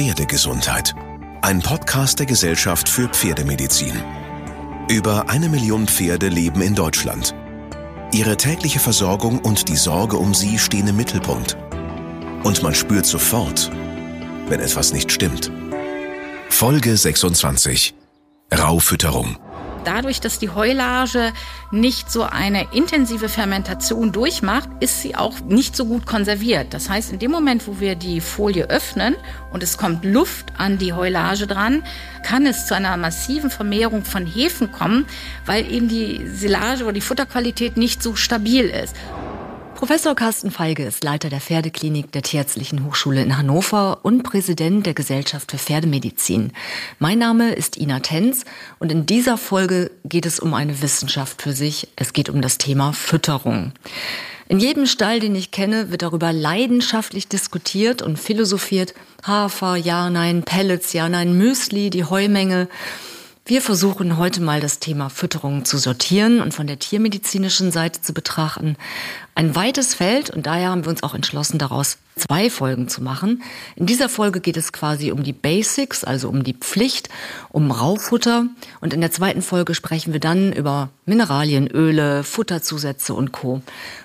Pferdegesundheit. Ein Podcast der Gesellschaft für Pferdemedizin. Über eine Million Pferde leben in Deutschland. Ihre tägliche Versorgung und die Sorge um sie stehen im Mittelpunkt. Und man spürt sofort, wenn etwas nicht stimmt. Folge 26. Raufütterung dadurch, dass die Heulage nicht so eine intensive Fermentation durchmacht, ist sie auch nicht so gut konserviert. Das heißt, in dem Moment, wo wir die Folie öffnen und es kommt Luft an die Heulage dran, kann es zu einer massiven Vermehrung von Hefen kommen, weil eben die Silage oder die Futterqualität nicht so stabil ist. Professor Carsten Feige ist Leiter der Pferdeklinik der Tierärztlichen Hochschule in Hannover und Präsident der Gesellschaft für Pferdemedizin. Mein Name ist Ina Tenz und in dieser Folge geht es um eine Wissenschaft für sich. Es geht um das Thema Fütterung. In jedem Stall, den ich kenne, wird darüber leidenschaftlich diskutiert und philosophiert. Hafer, ja, nein, Pellets, ja, nein, Müsli, die Heumenge. Wir versuchen heute mal das Thema Fütterung zu sortieren und von der tiermedizinischen Seite zu betrachten. Ein weites Feld und daher haben wir uns auch entschlossen, daraus zwei Folgen zu machen. In dieser Folge geht es quasi um die Basics, also um die Pflicht, um Raufutter. Und in der zweiten Folge sprechen wir dann über Mineralien, Öle, Futterzusätze und Co.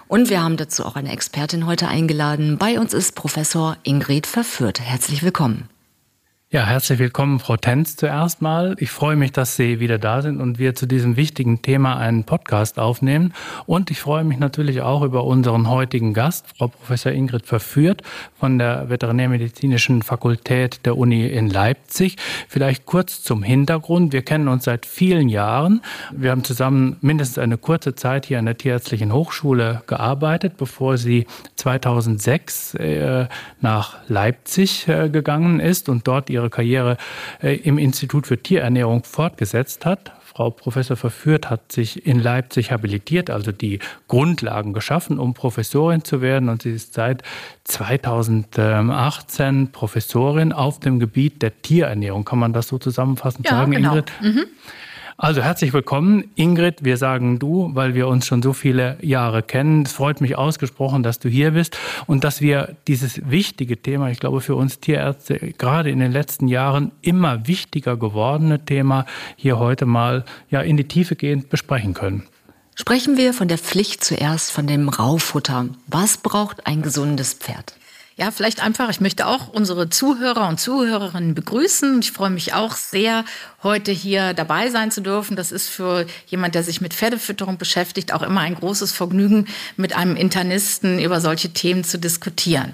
Und wir haben dazu auch eine Expertin heute eingeladen. Bei uns ist Professor Ingrid Verführt. Herzlich willkommen. Ja, herzlich willkommen, Frau Tenz, zuerst mal. Ich freue mich, dass Sie wieder da sind und wir zu diesem wichtigen Thema einen Podcast aufnehmen. Und ich freue mich natürlich auch über unseren heutigen Gast, Frau Professor Ingrid Verführt von der Veterinärmedizinischen Fakultät der Uni in Leipzig. Vielleicht kurz zum Hintergrund. Wir kennen uns seit vielen Jahren. Wir haben zusammen mindestens eine kurze Zeit hier an der Tierärztlichen Hochschule gearbeitet, bevor sie 2006 äh, nach Leipzig äh, gegangen ist und dort ihre Karriere äh, im Institut für Tierernährung fortgesetzt hat. Frau Professor Verführt hat sich in Leipzig habilitiert, also die Grundlagen geschaffen, um Professorin zu werden. Und sie ist seit 2018 Professorin auf dem Gebiet der Tierernährung. Kann man das so zusammenfassend ja, sagen, genau. Ingrid? Mhm. Also herzlich willkommen, Ingrid. Wir sagen du, weil wir uns schon so viele Jahre kennen. Es freut mich ausgesprochen, dass du hier bist und dass wir dieses wichtige Thema, ich glaube für uns Tierärzte, gerade in den letzten Jahren immer wichtiger gewordene Thema hier heute mal ja in die Tiefe gehend besprechen können. Sprechen wir von der Pflicht zuerst, von dem Raufutter. Was braucht ein gesundes Pferd? Ja, vielleicht einfach, ich möchte auch unsere Zuhörer und Zuhörerinnen begrüßen. Ich freue mich auch sehr, heute hier dabei sein zu dürfen. Das ist für jemand, der sich mit Pferdefütterung beschäftigt, auch immer ein großes Vergnügen, mit einem Internisten über solche Themen zu diskutieren.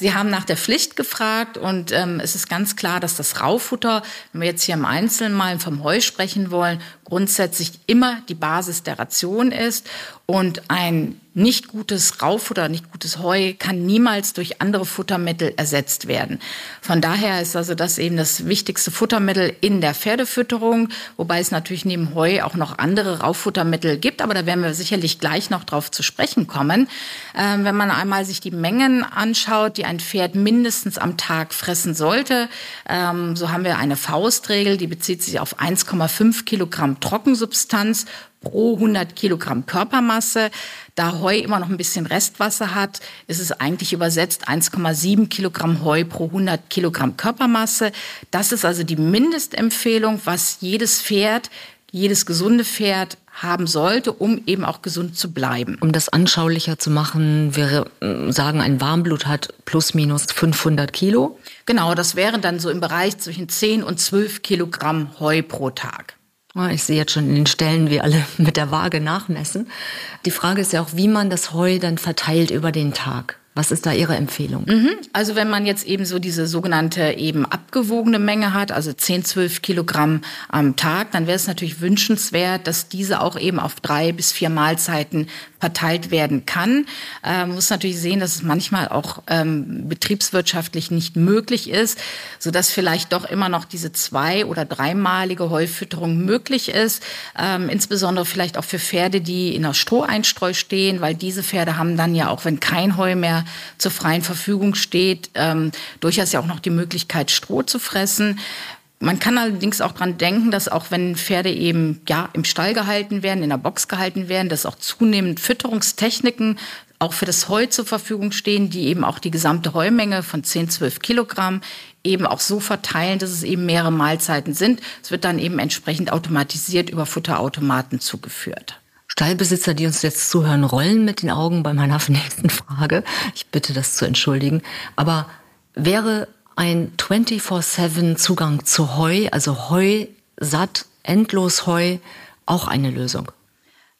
Sie haben nach der Pflicht gefragt und ähm, es ist ganz klar, dass das Raufutter, wenn wir jetzt hier im Einzelnen mal vom Heu sprechen wollen, grundsätzlich immer die Basis der Ration ist und ein nicht gutes Raufutter, nicht gutes Heu kann niemals durch andere Futtermittel ersetzt werden. Von daher ist also das eben das wichtigste Futtermittel in der Pferdefütterung, wobei es natürlich neben Heu auch noch andere Rauffuttermittel gibt, aber da werden wir sicherlich gleich noch drauf zu sprechen kommen. Ähm, wenn man einmal sich die Mengen anschaut, die ein Pferd mindestens am Tag fressen sollte, ähm, so haben wir eine Faustregel, die bezieht sich auf 1,5 Kilogramm Trockensubstanz pro 100 Kilogramm Körpermasse. Da Heu immer noch ein bisschen Restwasser hat, ist es eigentlich übersetzt 1,7 Kilogramm Heu pro 100 Kilogramm Körpermasse. Das ist also die Mindestempfehlung, was jedes Pferd, jedes gesunde Pferd haben sollte, um eben auch gesund zu bleiben. Um das anschaulicher zu machen, wir äh, sagen, ein Warmblut hat plus minus 500 Kilo. Genau, das wäre dann so im Bereich zwischen 10 und 12 Kilogramm Heu pro Tag. Ah, ich sehe jetzt schon in den Stellen, wie alle mit der Waage nachmessen. Die Frage ist ja auch, wie man das Heu dann verteilt über den Tag. Was ist da Ihre Empfehlung? Mhm. Also wenn man jetzt eben so diese sogenannte eben abgewogene Menge hat, also 10, 12 Kilogramm am Tag, dann wäre es natürlich wünschenswert, dass diese auch eben auf drei bis vier Mahlzeiten verteilt werden kann. Man muss natürlich sehen, dass es manchmal auch ähm, betriebswirtschaftlich nicht möglich ist, so dass vielleicht doch immer noch diese zwei- oder dreimalige Heufütterung möglich ist. Ähm, insbesondere vielleicht auch für Pferde, die in der Stroheinstreu stehen, weil diese Pferde haben dann ja auch, wenn kein Heu mehr zur freien Verfügung steht, ähm, durchaus ja auch noch die Möglichkeit, Stroh zu fressen. Man kann allerdings auch dran denken, dass auch wenn Pferde eben ja im Stall gehalten werden, in der Box gehalten werden, dass auch zunehmend Fütterungstechniken auch für das Heu zur Verfügung stehen, die eben auch die gesamte Heumenge von 10, 12 Kilogramm eben auch so verteilen, dass es eben mehrere Mahlzeiten sind. Es wird dann eben entsprechend automatisiert über Futterautomaten zugeführt. Stallbesitzer, die uns jetzt zuhören, rollen mit den Augen bei meiner nächsten Frage. Ich bitte das zu entschuldigen. Aber wäre ein 24-7 Zugang zu Heu, also Heu satt, endlos Heu, auch eine Lösung?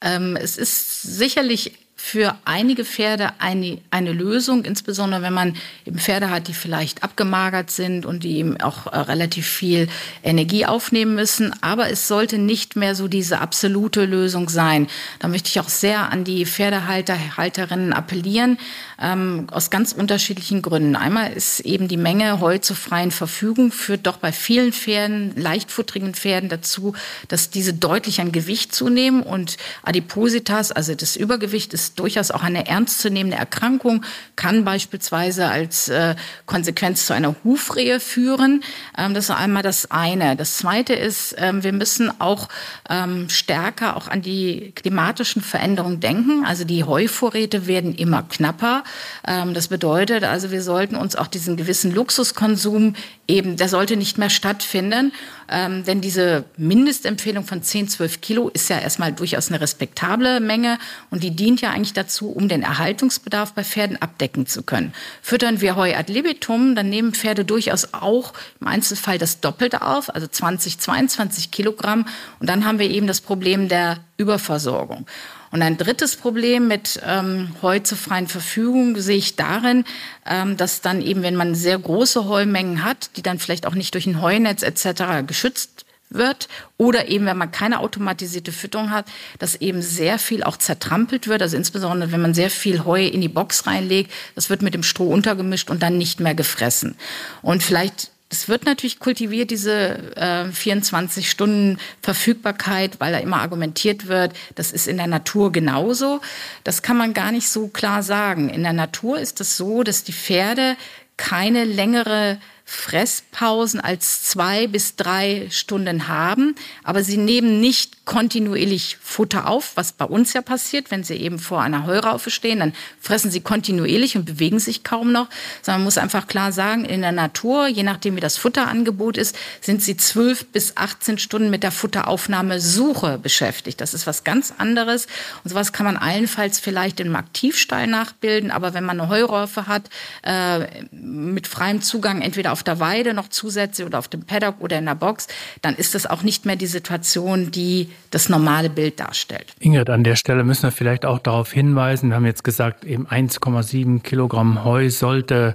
Ähm, es ist sicherlich für einige Pferde eine, eine Lösung, insbesondere wenn man eben Pferde hat, die vielleicht abgemagert sind und die eben auch äh, relativ viel Energie aufnehmen müssen. Aber es sollte nicht mehr so diese absolute Lösung sein. Da möchte ich auch sehr an die Pferdehalter, Halterinnen appellieren, ähm, aus ganz unterschiedlichen Gründen. Einmal ist eben die Menge Heu zur freien Verfügung, führt doch bei vielen Pferden, leichtfutterigen Pferden dazu, dass diese deutlich an Gewicht zunehmen und Adipositas, also das Übergewicht, ist durchaus auch eine ernstzunehmende Erkrankung, kann beispielsweise als äh, Konsequenz zu einer Hufrehe führen. Ähm, das ist einmal das eine. Das zweite ist, ähm, wir müssen auch ähm, stärker auch an die klimatischen Veränderungen denken. Also die Heuvorräte werden immer knapper. Ähm, das bedeutet also, wir sollten uns auch diesen gewissen Luxuskonsum eben, der sollte nicht mehr stattfinden. Ähm, denn diese Mindestempfehlung von 10, 12 Kilo ist ja erstmal durchaus eine respektable Menge und die dient ja eigentlich dazu, um den Erhaltungsbedarf bei Pferden abdecken zu können. Füttern wir Heu ad libitum, dann nehmen Pferde durchaus auch im Einzelfall das Doppelte auf, also 20, 22 Kilogramm. Und dann haben wir eben das Problem der Überversorgung. Und ein drittes Problem mit ähm, Heu zur freien Verfügung sehe ich darin, ähm, dass dann eben, wenn man sehr große Heumengen hat, die dann vielleicht auch nicht durch ein Heunetz etc. geschützt wird oder eben, wenn man keine automatisierte Fütterung hat, dass eben sehr viel auch zertrampelt wird. Also insbesondere, wenn man sehr viel Heu in die Box reinlegt, das wird mit dem Stroh untergemischt und dann nicht mehr gefressen. Und vielleicht es wird natürlich kultiviert, diese äh, 24 Stunden Verfügbarkeit, weil da immer argumentiert wird, das ist in der Natur genauso. Das kann man gar nicht so klar sagen. In der Natur ist es so, dass die Pferde keine längere Fresspausen als zwei bis drei Stunden haben, aber sie nehmen nicht kontinuierlich Futter auf, was bei uns ja passiert, wenn sie eben vor einer Heuraufe stehen, dann fressen sie kontinuierlich und bewegen sich kaum noch, sondern man muss einfach klar sagen, in der Natur, je nachdem wie das Futterangebot ist, sind sie zwölf bis 18 Stunden mit der Futteraufnahmesuche beschäftigt. Das ist was ganz anderes und sowas kann man allenfalls vielleicht im Aktivstall nachbilden, aber wenn man eine Heuraufe hat, äh, mit freiem Zugang entweder auf auf der Weide noch zusätzlich oder auf dem Paddock oder in der Box, dann ist das auch nicht mehr die Situation, die das normale Bild darstellt. Ingrid, an der Stelle müssen wir vielleicht auch darauf hinweisen, wir haben jetzt gesagt, eben 1,7 Kilogramm Heu sollte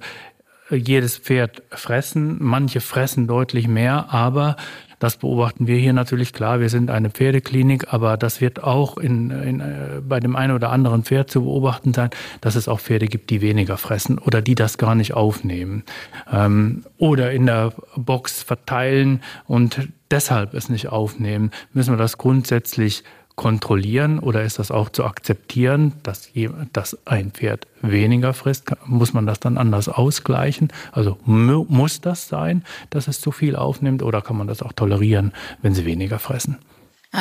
jedes Pferd fressen. Manche fressen deutlich mehr, aber das beobachten wir hier natürlich klar. Wir sind eine Pferdeklinik, aber das wird auch in, in, äh, bei dem einen oder anderen Pferd zu beobachten sein, dass es auch Pferde gibt, die weniger fressen oder die das gar nicht aufnehmen. Ähm, oder in der Box verteilen und deshalb es nicht aufnehmen. Müssen wir das grundsätzlich kontrollieren oder ist das auch zu akzeptieren, dass, dass ein Pferd weniger frisst? Muss man das dann anders ausgleichen? Also muss das sein, dass es zu viel aufnimmt oder kann man das auch tolerieren, wenn sie weniger fressen?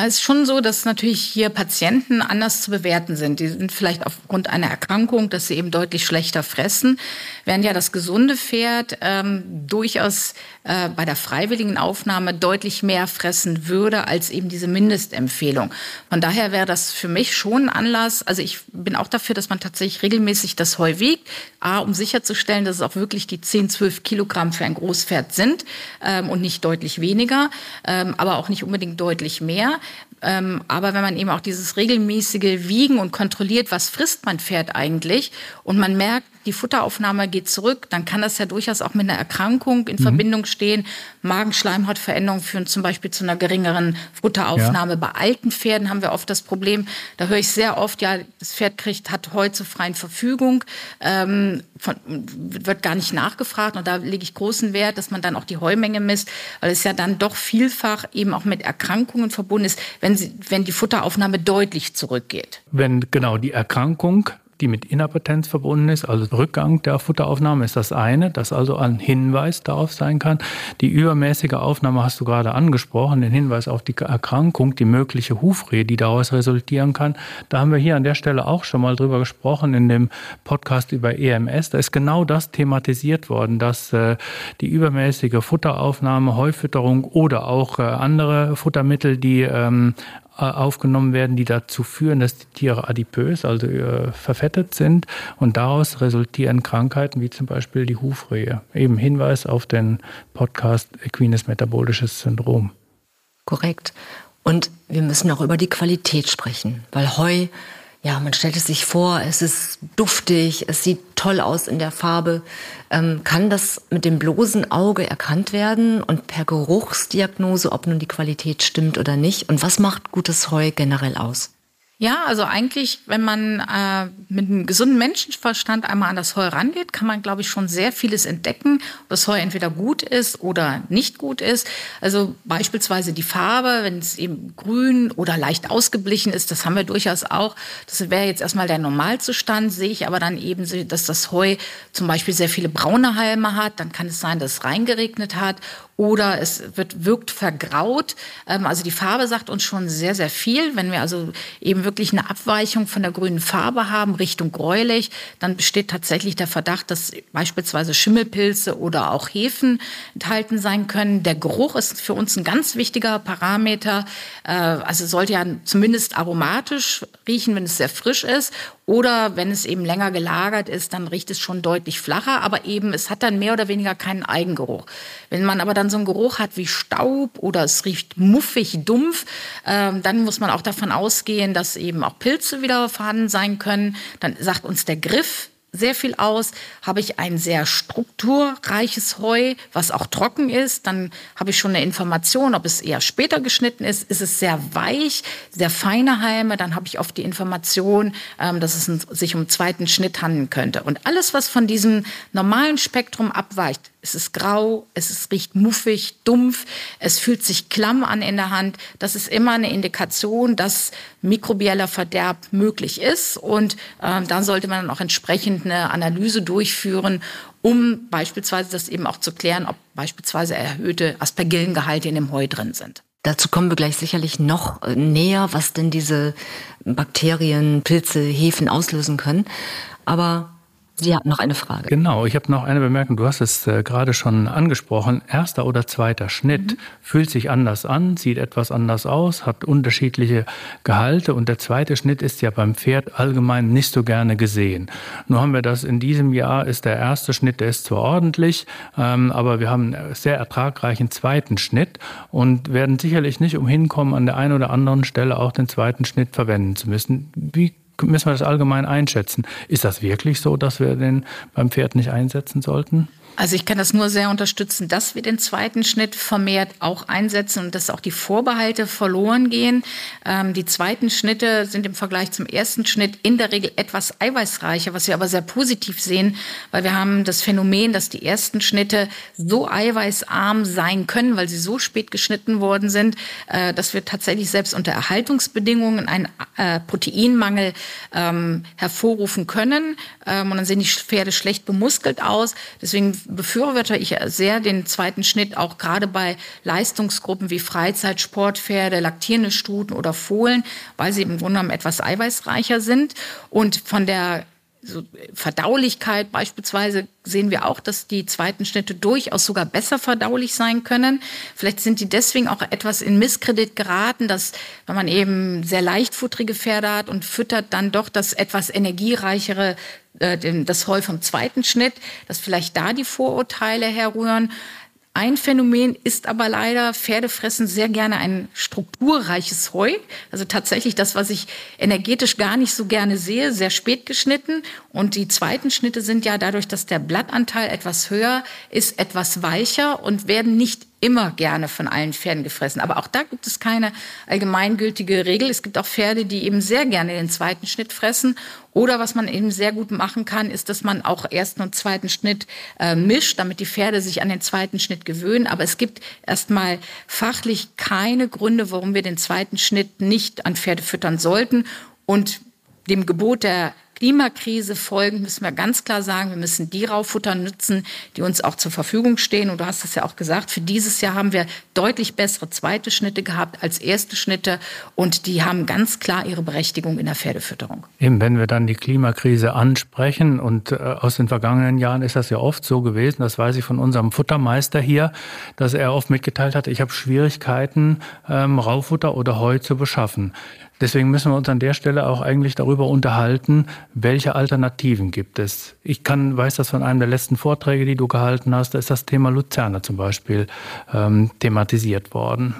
es ist schon so, dass natürlich hier Patienten anders zu bewerten sind. Die sind vielleicht aufgrund einer Erkrankung, dass sie eben deutlich schlechter fressen, während ja das gesunde Pferd ähm, durchaus äh, bei der freiwilligen Aufnahme deutlich mehr fressen würde als eben diese Mindestempfehlung. Von daher wäre das für mich schon ein Anlass. Also ich bin auch dafür, dass man tatsächlich regelmäßig das Heu wiegt, a, um sicherzustellen, dass es auch wirklich die 10, 12 Kilogramm für ein Großpferd sind ähm, und nicht deutlich weniger, ähm, aber auch nicht unbedingt deutlich mehr. Ähm, aber wenn man eben auch dieses regelmäßige Wiegen und kontrolliert, was frisst mein Pferd eigentlich, und man merkt, die Futteraufnahme geht zurück, dann kann das ja durchaus auch mit einer Erkrankung in mhm. Verbindung stehen. Magenschleimhautveränderungen führen zum Beispiel zu einer geringeren Futteraufnahme. Ja. Bei alten Pferden haben wir oft das Problem, da höre ich sehr oft, ja, das Pferd kriegt, hat Heu zur freien Verfügung, ähm, von, wird gar nicht nachgefragt. Und da lege ich großen Wert, dass man dann auch die Heumenge misst, weil es ja dann doch vielfach eben auch mit Erkrankungen verbunden ist, wenn, sie, wenn die Futteraufnahme deutlich zurückgeht. Wenn genau die Erkrankung die mit Inappetenz verbunden ist, also Rückgang der Futteraufnahme ist das eine, das also ein Hinweis darauf sein kann. Die übermäßige Aufnahme hast du gerade angesprochen, den Hinweis auf die Erkrankung, die mögliche Hufrehe, die daraus resultieren kann. Da haben wir hier an der Stelle auch schon mal drüber gesprochen in dem Podcast über EMS. Da ist genau das thematisiert worden, dass äh, die übermäßige Futteraufnahme, Heufütterung oder auch äh, andere Futtermittel, die ähm, äh, aufgenommen werden, die dazu führen, dass die Tiere adipös, also äh, verfettet sind und daraus resultieren Krankheiten wie zum Beispiel die Hufrehe. Eben Hinweis auf den Podcast Equines Metabolisches Syndrom. Korrekt. Und wir müssen auch über die Qualität sprechen, weil Heu ja, man stellt es sich vor, es ist duftig, es sieht toll aus in der Farbe. Ähm, kann das mit dem bloßen Auge erkannt werden und per Geruchsdiagnose, ob nun die Qualität stimmt oder nicht? Und was macht gutes Heu generell aus? Ja, also eigentlich, wenn man äh, mit einem gesunden Menschenverstand einmal an das Heu rangeht, kann man, glaube ich, schon sehr vieles entdecken, ob das Heu entweder gut ist oder nicht gut ist. Also beispielsweise die Farbe, wenn es eben grün oder leicht ausgeblichen ist, das haben wir durchaus auch. Das wäre jetzt erstmal der Normalzustand, sehe ich aber dann eben, dass das Heu zum Beispiel sehr viele braune Halme hat, dann kann es sein, dass es reingeregnet hat oder es wird, wirkt vergraut. Ähm, also die Farbe sagt uns schon sehr, sehr viel. Wenn wir also eben wirklich eine Abweichung von der grünen Farbe haben, Richtung gräulich, dann besteht tatsächlich der Verdacht, dass beispielsweise Schimmelpilze oder auch Hefen enthalten sein können. Der Geruch ist für uns ein ganz wichtiger Parameter. Äh, also sollte ja zumindest aromatisch riechen, wenn es sehr frisch ist. Oder wenn es eben länger gelagert ist, dann riecht es schon deutlich flacher, aber eben es hat dann mehr oder weniger keinen Eigengeruch. Wenn man aber dann so einen Geruch hat wie Staub oder es riecht muffig, dumpf, äh, dann muss man auch davon ausgehen, dass eben auch Pilze wieder vorhanden sein können. Dann sagt uns der Griff, sehr viel aus. Habe ich ein sehr strukturreiches Heu, was auch trocken ist, dann habe ich schon eine Information, ob es eher später geschnitten ist. Ist es sehr weich, sehr feine Halme, dann habe ich oft die Information, ähm, dass es sich um einen zweiten Schnitt handeln könnte. Und alles, was von diesem normalen Spektrum abweicht, es ist grau, es ist, riecht muffig, dumpf, es fühlt sich klamm an in der Hand. Das ist immer eine Indikation, dass mikrobieller Verderb möglich ist. Und äh, dann sollte man auch entsprechend eine Analyse durchführen, um beispielsweise das eben auch zu klären, ob beispielsweise erhöhte Aspergillengehalte in dem Heu drin sind. Dazu kommen wir gleich sicherlich noch äh, näher, was denn diese Bakterien, Pilze, Hefen auslösen können. Aber Sie hatten noch eine Frage. Genau, ich habe noch eine Bemerkung. Du hast es äh, gerade schon angesprochen. Erster oder zweiter Schnitt mhm. fühlt sich anders an, sieht etwas anders aus, hat unterschiedliche Gehalte. Und der zweite Schnitt ist ja beim Pferd allgemein nicht so gerne gesehen. Nur haben wir das in diesem Jahr, ist der erste Schnitt, der ist zwar ordentlich, ähm, aber wir haben einen sehr ertragreichen zweiten Schnitt und werden sicherlich nicht umhin kommen, an der einen oder anderen Stelle auch den zweiten Schnitt verwenden zu müssen. Wie müssen wir das allgemein einschätzen. Ist das wirklich so, dass wir den beim Pferd nicht einsetzen sollten? Also ich kann das nur sehr unterstützen, dass wir den zweiten Schnitt vermehrt auch einsetzen und dass auch die Vorbehalte verloren gehen. Ähm, die zweiten Schnitte sind im Vergleich zum ersten Schnitt in der Regel etwas eiweißreicher, was wir aber sehr positiv sehen, weil wir haben das Phänomen, dass die ersten Schnitte so eiweißarm sein können, weil sie so spät geschnitten worden sind, äh, dass wir tatsächlich selbst unter Erhaltungsbedingungen einen äh, Proteinmangel ähm, hervorrufen können. Ähm, und dann sehen die Pferde schlecht bemuskelt aus. Deswegen befürworte ich sehr den zweiten Schnitt, auch gerade bei Leistungsgruppen wie Freizeit, Sportpferde, laktierende Stuten oder Fohlen, weil sie im Grunde genommen etwas eiweißreicher sind. Und von der so Verdaulichkeit beispielsweise sehen wir auch, dass die zweiten Schnitte durchaus sogar besser verdaulich sein können. Vielleicht sind die deswegen auch etwas in Misskredit geraten, dass wenn man eben sehr leichtfutterige Pferde hat und füttert dann doch das etwas energiereichere äh, das Heu vom zweiten Schnitt, dass vielleicht da die Vorurteile herrühren. Ein Phänomen ist aber leider, Pferde fressen sehr gerne ein strukturreiches Heu. Also tatsächlich das, was ich energetisch gar nicht so gerne sehe, sehr spät geschnitten. Und die zweiten Schnitte sind ja dadurch, dass der Blattanteil etwas höher ist, etwas weicher und werden nicht immer gerne von allen Pferden gefressen. Aber auch da gibt es keine allgemeingültige Regel. Es gibt auch Pferde, die eben sehr gerne den zweiten Schnitt fressen. Oder was man eben sehr gut machen kann, ist, dass man auch ersten und zweiten Schnitt äh, mischt, damit die Pferde sich an den zweiten Schnitt gewöhnen. Aber es gibt erstmal fachlich keine Gründe, warum wir den zweiten Schnitt nicht an Pferde füttern sollten. Und dem Gebot der Klimakrise folgend müssen wir ganz klar sagen, wir müssen die Rauffutter nützen, die uns auch zur Verfügung stehen. Und du hast es ja auch gesagt, für dieses Jahr haben wir deutlich bessere zweite Schnitte gehabt als erste Schnitte. Und die haben ganz klar ihre Berechtigung in der Pferdefütterung. Eben, wenn wir dann die Klimakrise ansprechen und äh, aus den vergangenen Jahren ist das ja oft so gewesen, das weiß ich von unserem Futtermeister hier, dass er oft mitgeteilt hat, ich habe Schwierigkeiten, ähm, Raufutter oder Heu zu beschaffen. Deswegen müssen wir uns an der Stelle auch eigentlich darüber unterhalten, welche Alternativen gibt es. Ich kann, weiß das von einem der letzten Vorträge, die du gehalten hast, da ist das Thema Luzerne zum Beispiel ähm, thematisiert worden.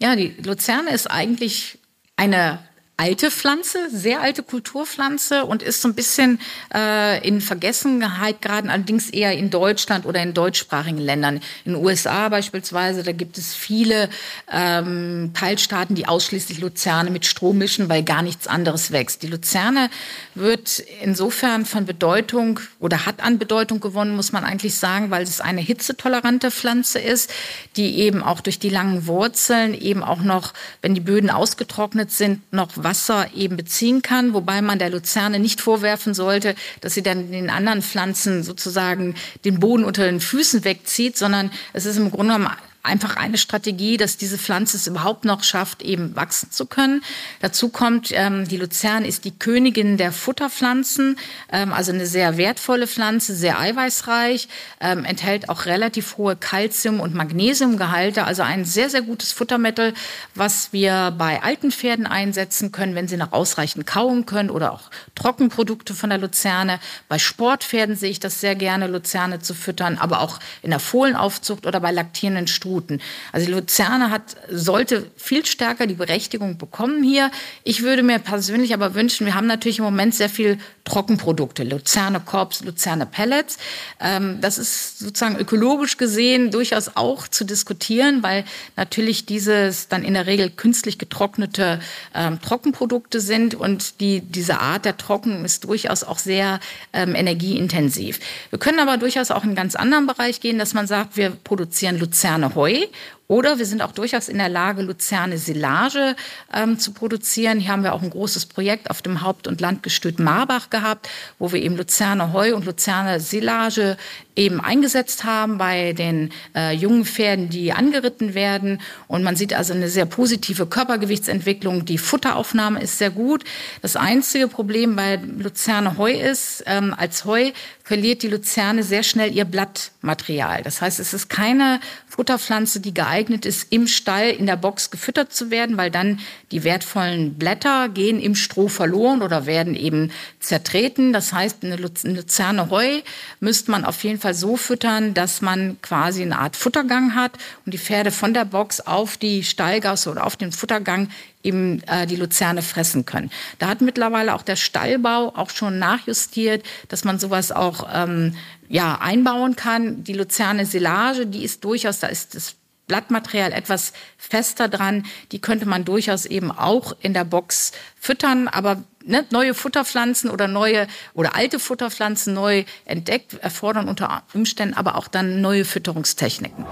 Ja, die Luzerne ist eigentlich eine alte Pflanze, sehr alte Kulturpflanze und ist so ein bisschen äh, in Vergessenheit geraten, allerdings eher in Deutschland oder in deutschsprachigen Ländern. In den USA beispielsweise, da gibt es viele ähm, Teilstaaten, die ausschließlich Luzerne mit Stroh mischen, weil gar nichts anderes wächst. Die Luzerne wird insofern von Bedeutung oder hat an Bedeutung gewonnen, muss man eigentlich sagen, weil es eine hitzetolerante Pflanze ist, die eben auch durch die langen Wurzeln eben auch noch, wenn die Böden ausgetrocknet sind, noch Wasser eben beziehen kann, wobei man der Luzerne nicht vorwerfen sollte, dass sie dann den anderen Pflanzen sozusagen den Boden unter den Füßen wegzieht, sondern es ist im Grunde genommen einfach eine Strategie, dass diese Pflanze es überhaupt noch schafft, eben wachsen zu können. Dazu kommt, ähm, die Luzerne ist die Königin der Futterpflanzen, ähm, also eine sehr wertvolle Pflanze, sehr eiweißreich, ähm, enthält auch relativ hohe Kalzium- und Magnesiumgehalte, also ein sehr, sehr gutes Futtermittel, was wir bei alten Pferden einsetzen können, wenn sie noch ausreichend kauen können oder auch Trockenprodukte von der Luzerne. Bei Sportpferden sehe ich das sehr gerne, Luzerne zu füttern, aber auch in der Fohlenaufzucht oder bei laktierenden Stuten Stuten. Also Luzerne hat, sollte viel stärker die Berechtigung bekommen hier. Ich würde mir persönlich aber wünschen, wir haben natürlich im Moment sehr viel Trockenprodukte, Luzerne Korps, Luzerne Pellets. Ähm, das ist sozusagen ökologisch gesehen durchaus auch zu diskutieren, weil natürlich dieses dann in der Regel künstlich getrocknete ähm, Trockenprodukte sind und die, diese Art der Trocken ist durchaus auch sehr ähm, energieintensiv. Wir können aber durchaus auch in einen ganz anderen Bereich gehen, dass man sagt, wir produzieren Luzerne Heu Heu oder wir sind auch durchaus in der Lage, Luzerne Silage ähm, zu produzieren. Hier haben wir auch ein großes Projekt auf dem Haupt- und Landgestüt Marbach gehabt, wo wir eben Luzerne Heu und Luzerne Silage eben eingesetzt haben bei den äh, jungen Pferden, die angeritten werden. Und man sieht also eine sehr positive Körpergewichtsentwicklung. Die Futteraufnahme ist sehr gut. Das einzige Problem bei Luzerne Heu ist, ähm, als Heu verliert die Luzerne sehr schnell ihr Blattmaterial. Das heißt, es ist keine Futterpflanze, die geeignet ist, im Stall in der Box gefüttert zu werden, weil dann die wertvollen Blätter gehen im Stroh verloren oder werden eben zertreten. Das heißt, eine Luzerne Heu müsste man auf jeden Fall Fall so füttern, dass man quasi eine Art Futtergang hat und die Pferde von der Box auf die Stallgasse oder auf den Futtergang eben äh, die Luzerne fressen können. Da hat mittlerweile auch der Stallbau auch schon nachjustiert, dass man sowas auch ähm, ja, einbauen kann. Die Luzerne Silage, die ist durchaus, da ist das Blattmaterial etwas fester dran. Die könnte man durchaus eben auch in der Box füttern, aber ne, neue Futterpflanzen oder neue oder alte Futterpflanzen neu entdeckt erfordern unter Umständen aber auch dann neue Fütterungstechniken.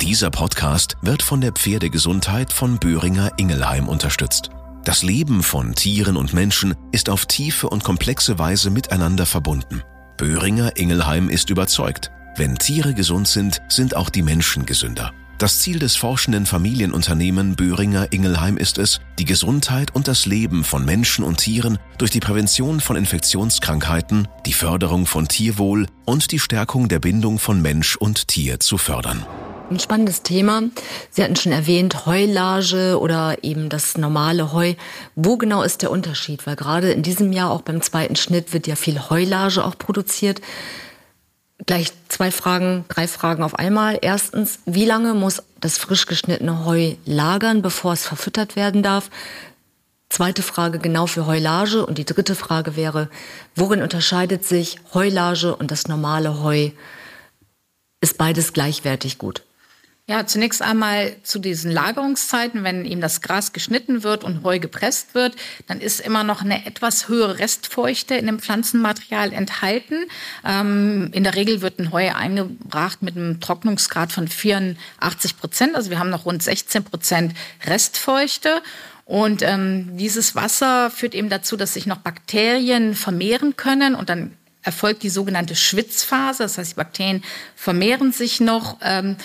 Dieser Podcast wird von der Pferdegesundheit von Böhringer Ingelheim unterstützt. Das Leben von Tieren und Menschen ist auf tiefe und komplexe Weise miteinander verbunden. Böhringer Ingelheim ist überzeugt, wenn Tiere gesund sind, sind auch die Menschen gesünder. Das Ziel des forschenden Familienunternehmen Böhringer Ingelheim ist es, die Gesundheit und das Leben von Menschen und Tieren durch die Prävention von Infektionskrankheiten, die Förderung von Tierwohl und die Stärkung der Bindung von Mensch und Tier zu fördern. Ein spannendes Thema. Sie hatten schon erwähnt, Heulage oder eben das normale Heu. Wo genau ist der Unterschied? Weil gerade in diesem Jahr auch beim zweiten Schnitt wird ja viel Heulage auch produziert. Gleich zwei Fragen, drei Fragen auf einmal. Erstens, wie lange muss das frisch geschnittene Heu lagern, bevor es verfüttert werden darf? Zweite Frage genau für Heulage. Und die dritte Frage wäre, worin unterscheidet sich Heulage und das normale Heu? Ist beides gleichwertig gut? Ja, zunächst einmal zu diesen Lagerungszeiten, wenn eben das Gras geschnitten wird und Heu gepresst wird, dann ist immer noch eine etwas höhere Restfeuchte in dem Pflanzenmaterial enthalten. Ähm, in der Regel wird ein Heu eingebracht mit einem Trocknungsgrad von 84 Prozent. Also wir haben noch rund 16 Prozent Restfeuchte. Und ähm, dieses Wasser führt eben dazu, dass sich noch Bakterien vermehren können und dann erfolgt die sogenannte Schwitzphase. Das heißt, die Bakterien vermehren sich noch. Ähm,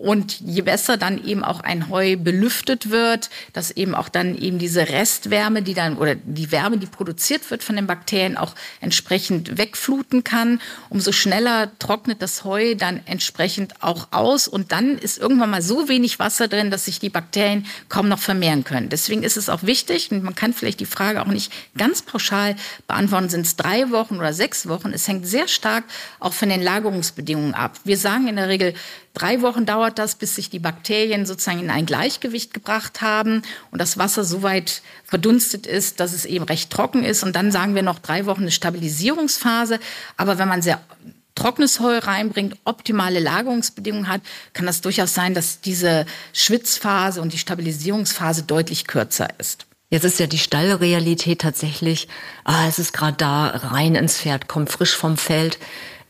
und je besser dann eben auch ein Heu belüftet wird, dass eben auch dann eben diese Restwärme, die dann oder die Wärme, die produziert wird von den Bakterien, auch entsprechend wegfluten kann, umso schneller trocknet das Heu dann entsprechend auch aus. Und dann ist irgendwann mal so wenig Wasser drin, dass sich die Bakterien kaum noch vermehren können. Deswegen ist es auch wichtig, und man kann vielleicht die Frage auch nicht ganz pauschal beantworten, sind es drei Wochen oder sechs Wochen. Es hängt sehr stark auch von den Lagerungsbedingungen ab. Wir sagen in der Regel, Drei Wochen dauert das, bis sich die Bakterien sozusagen in ein Gleichgewicht gebracht haben und das Wasser so weit verdunstet ist, dass es eben recht trocken ist. Und dann sagen wir noch drei Wochen eine Stabilisierungsphase. Aber wenn man sehr trockenes Heu reinbringt, optimale Lagerungsbedingungen hat, kann das durchaus sein, dass diese Schwitzphase und die Stabilisierungsphase deutlich kürzer ist. Jetzt ist ja die Stallrealität tatsächlich, ah, es ist gerade da, rein ins Pferd, kommt frisch vom Feld.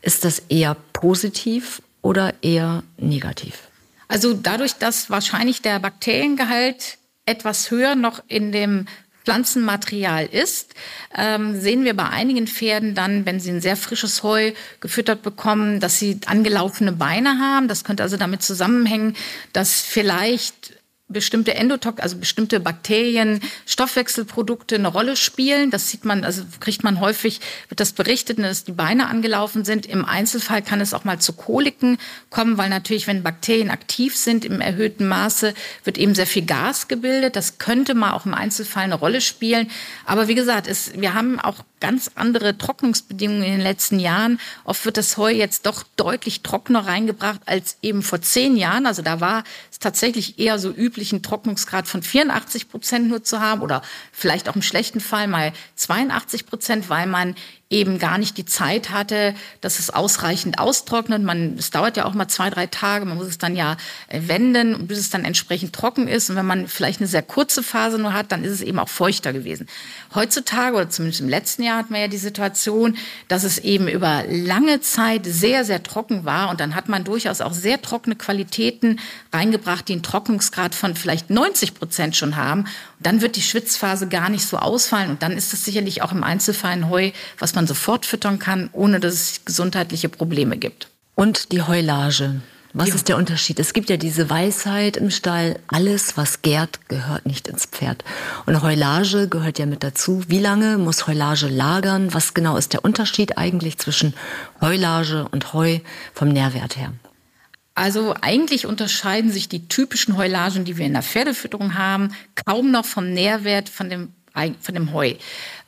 Ist das eher positiv oder eher negativ? Also dadurch, dass wahrscheinlich der Bakteriengehalt etwas höher noch in dem Pflanzenmaterial ist, ähm, sehen wir bei einigen Pferden dann, wenn sie ein sehr frisches Heu gefüttert bekommen, dass sie angelaufene Beine haben. Das könnte also damit zusammenhängen, dass vielleicht bestimmte Endotok, also bestimmte Bakterien, Stoffwechselprodukte eine Rolle spielen. Das sieht man, also kriegt man häufig, wird das berichtet, dass die Beine angelaufen sind. Im Einzelfall kann es auch mal zu Koliken kommen, weil natürlich, wenn Bakterien aktiv sind im erhöhten Maße, wird eben sehr viel Gas gebildet. Das könnte mal auch im Einzelfall eine Rolle spielen. Aber wie gesagt, es, wir haben auch ganz andere Trocknungsbedingungen in den letzten Jahren. Oft wird das Heu jetzt doch deutlich trockener reingebracht als eben vor zehn Jahren. Also da war tatsächlich eher so üblich, einen Trocknungsgrad von 84 Prozent nur zu haben oder vielleicht auch im schlechten Fall mal 82 Prozent, weil man eben gar nicht die Zeit hatte, dass es ausreichend austrocknet. Man, es dauert ja auch mal zwei, drei Tage. Man muss es dann ja äh, wenden, bis es dann entsprechend trocken ist. Und wenn man vielleicht eine sehr kurze Phase nur hat, dann ist es eben auch feuchter gewesen. Heutzutage oder zumindest im letzten Jahr hat man ja die Situation, dass es eben über lange Zeit sehr, sehr trocken war. Und dann hat man durchaus auch sehr trockene Qualitäten reingebracht, die einen Trocknungsgrad von vielleicht 90 Prozent schon haben. Dann wird die Schwitzphase gar nicht so ausfallen. Und dann ist es sicherlich auch im Einzelfall ein Heu, was man man sofort füttern kann, ohne dass es gesundheitliche Probleme gibt. Und die Heulage. Was ja. ist der Unterschied? Es gibt ja diese Weisheit im Stall, alles, was gärt, gehört nicht ins Pferd. Und Heulage gehört ja mit dazu. Wie lange muss Heulage lagern? Was genau ist der Unterschied eigentlich zwischen Heulage und Heu vom Nährwert her? Also eigentlich unterscheiden sich die typischen Heulagen, die wir in der Pferdefütterung haben, kaum noch vom Nährwert von dem von dem Heu.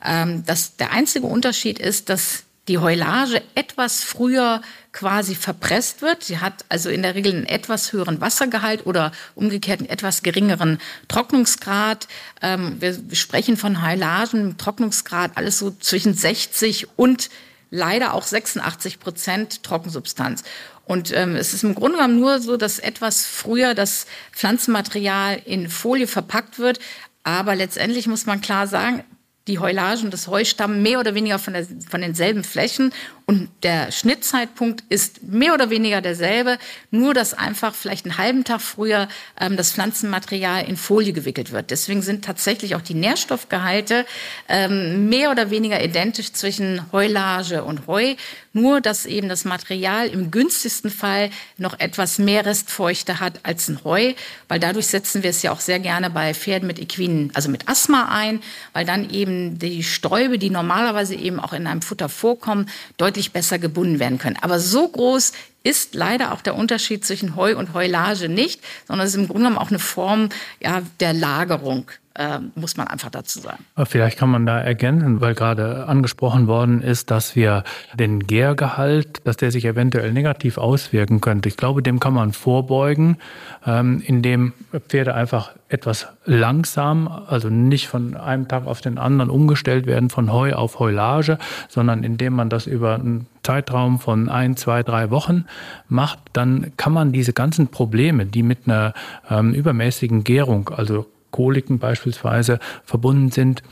Ähm, das, der einzige Unterschied ist, dass die Heulage etwas früher quasi verpresst wird. Sie hat also in der Regel einen etwas höheren Wassergehalt oder umgekehrt einen etwas geringeren Trocknungsgrad. Ähm, wir sprechen von Heulagen, Trocknungsgrad, alles so zwischen 60 und leider auch 86 Prozent Trockensubstanz. Und ähm, es ist im Grunde genommen nur so, dass etwas früher das Pflanzenmaterial in Folie verpackt wird. Aber letztendlich muss man klar sagen, die Heulagen Heu stammen mehr oder weniger von, der, von denselben Flächen und der Schnittzeitpunkt ist mehr oder weniger derselbe, nur dass einfach vielleicht einen halben Tag früher ähm, das Pflanzenmaterial in Folie gewickelt wird. Deswegen sind tatsächlich auch die Nährstoffgehalte ähm, mehr oder weniger identisch zwischen Heulage und Heu, nur dass eben das Material im günstigsten Fall noch etwas mehr Restfeuchte hat als ein Heu, weil dadurch setzen wir es ja auch sehr gerne bei Pferden mit Equinen, also mit Asthma ein, weil dann eben die Stäube, die normalerweise eben auch in einem Futter vorkommen, deutlich deutlich besser gebunden werden können. Aber so groß ist leider auch der Unterschied zwischen Heu und Heulage nicht, sondern es ist im Grunde genommen auch eine Form ja, der Lagerung äh, muss man einfach dazu sagen. Vielleicht kann man da ergänzen, weil gerade angesprochen worden ist, dass wir den Gärgehalt, dass der sich eventuell negativ auswirken könnte. Ich glaube, dem kann man vorbeugen, ähm, indem Pferde einfach etwas langsam, also nicht von einem Tag auf den anderen umgestellt werden von Heu auf Heulage, sondern indem man das über einen Zeitraum von ein, zwei, drei Wochen macht, dann kann man diese ganzen Probleme, die mit einer ähm, übermäßigen Gärung, also Koliken beispielsweise verbunden sind,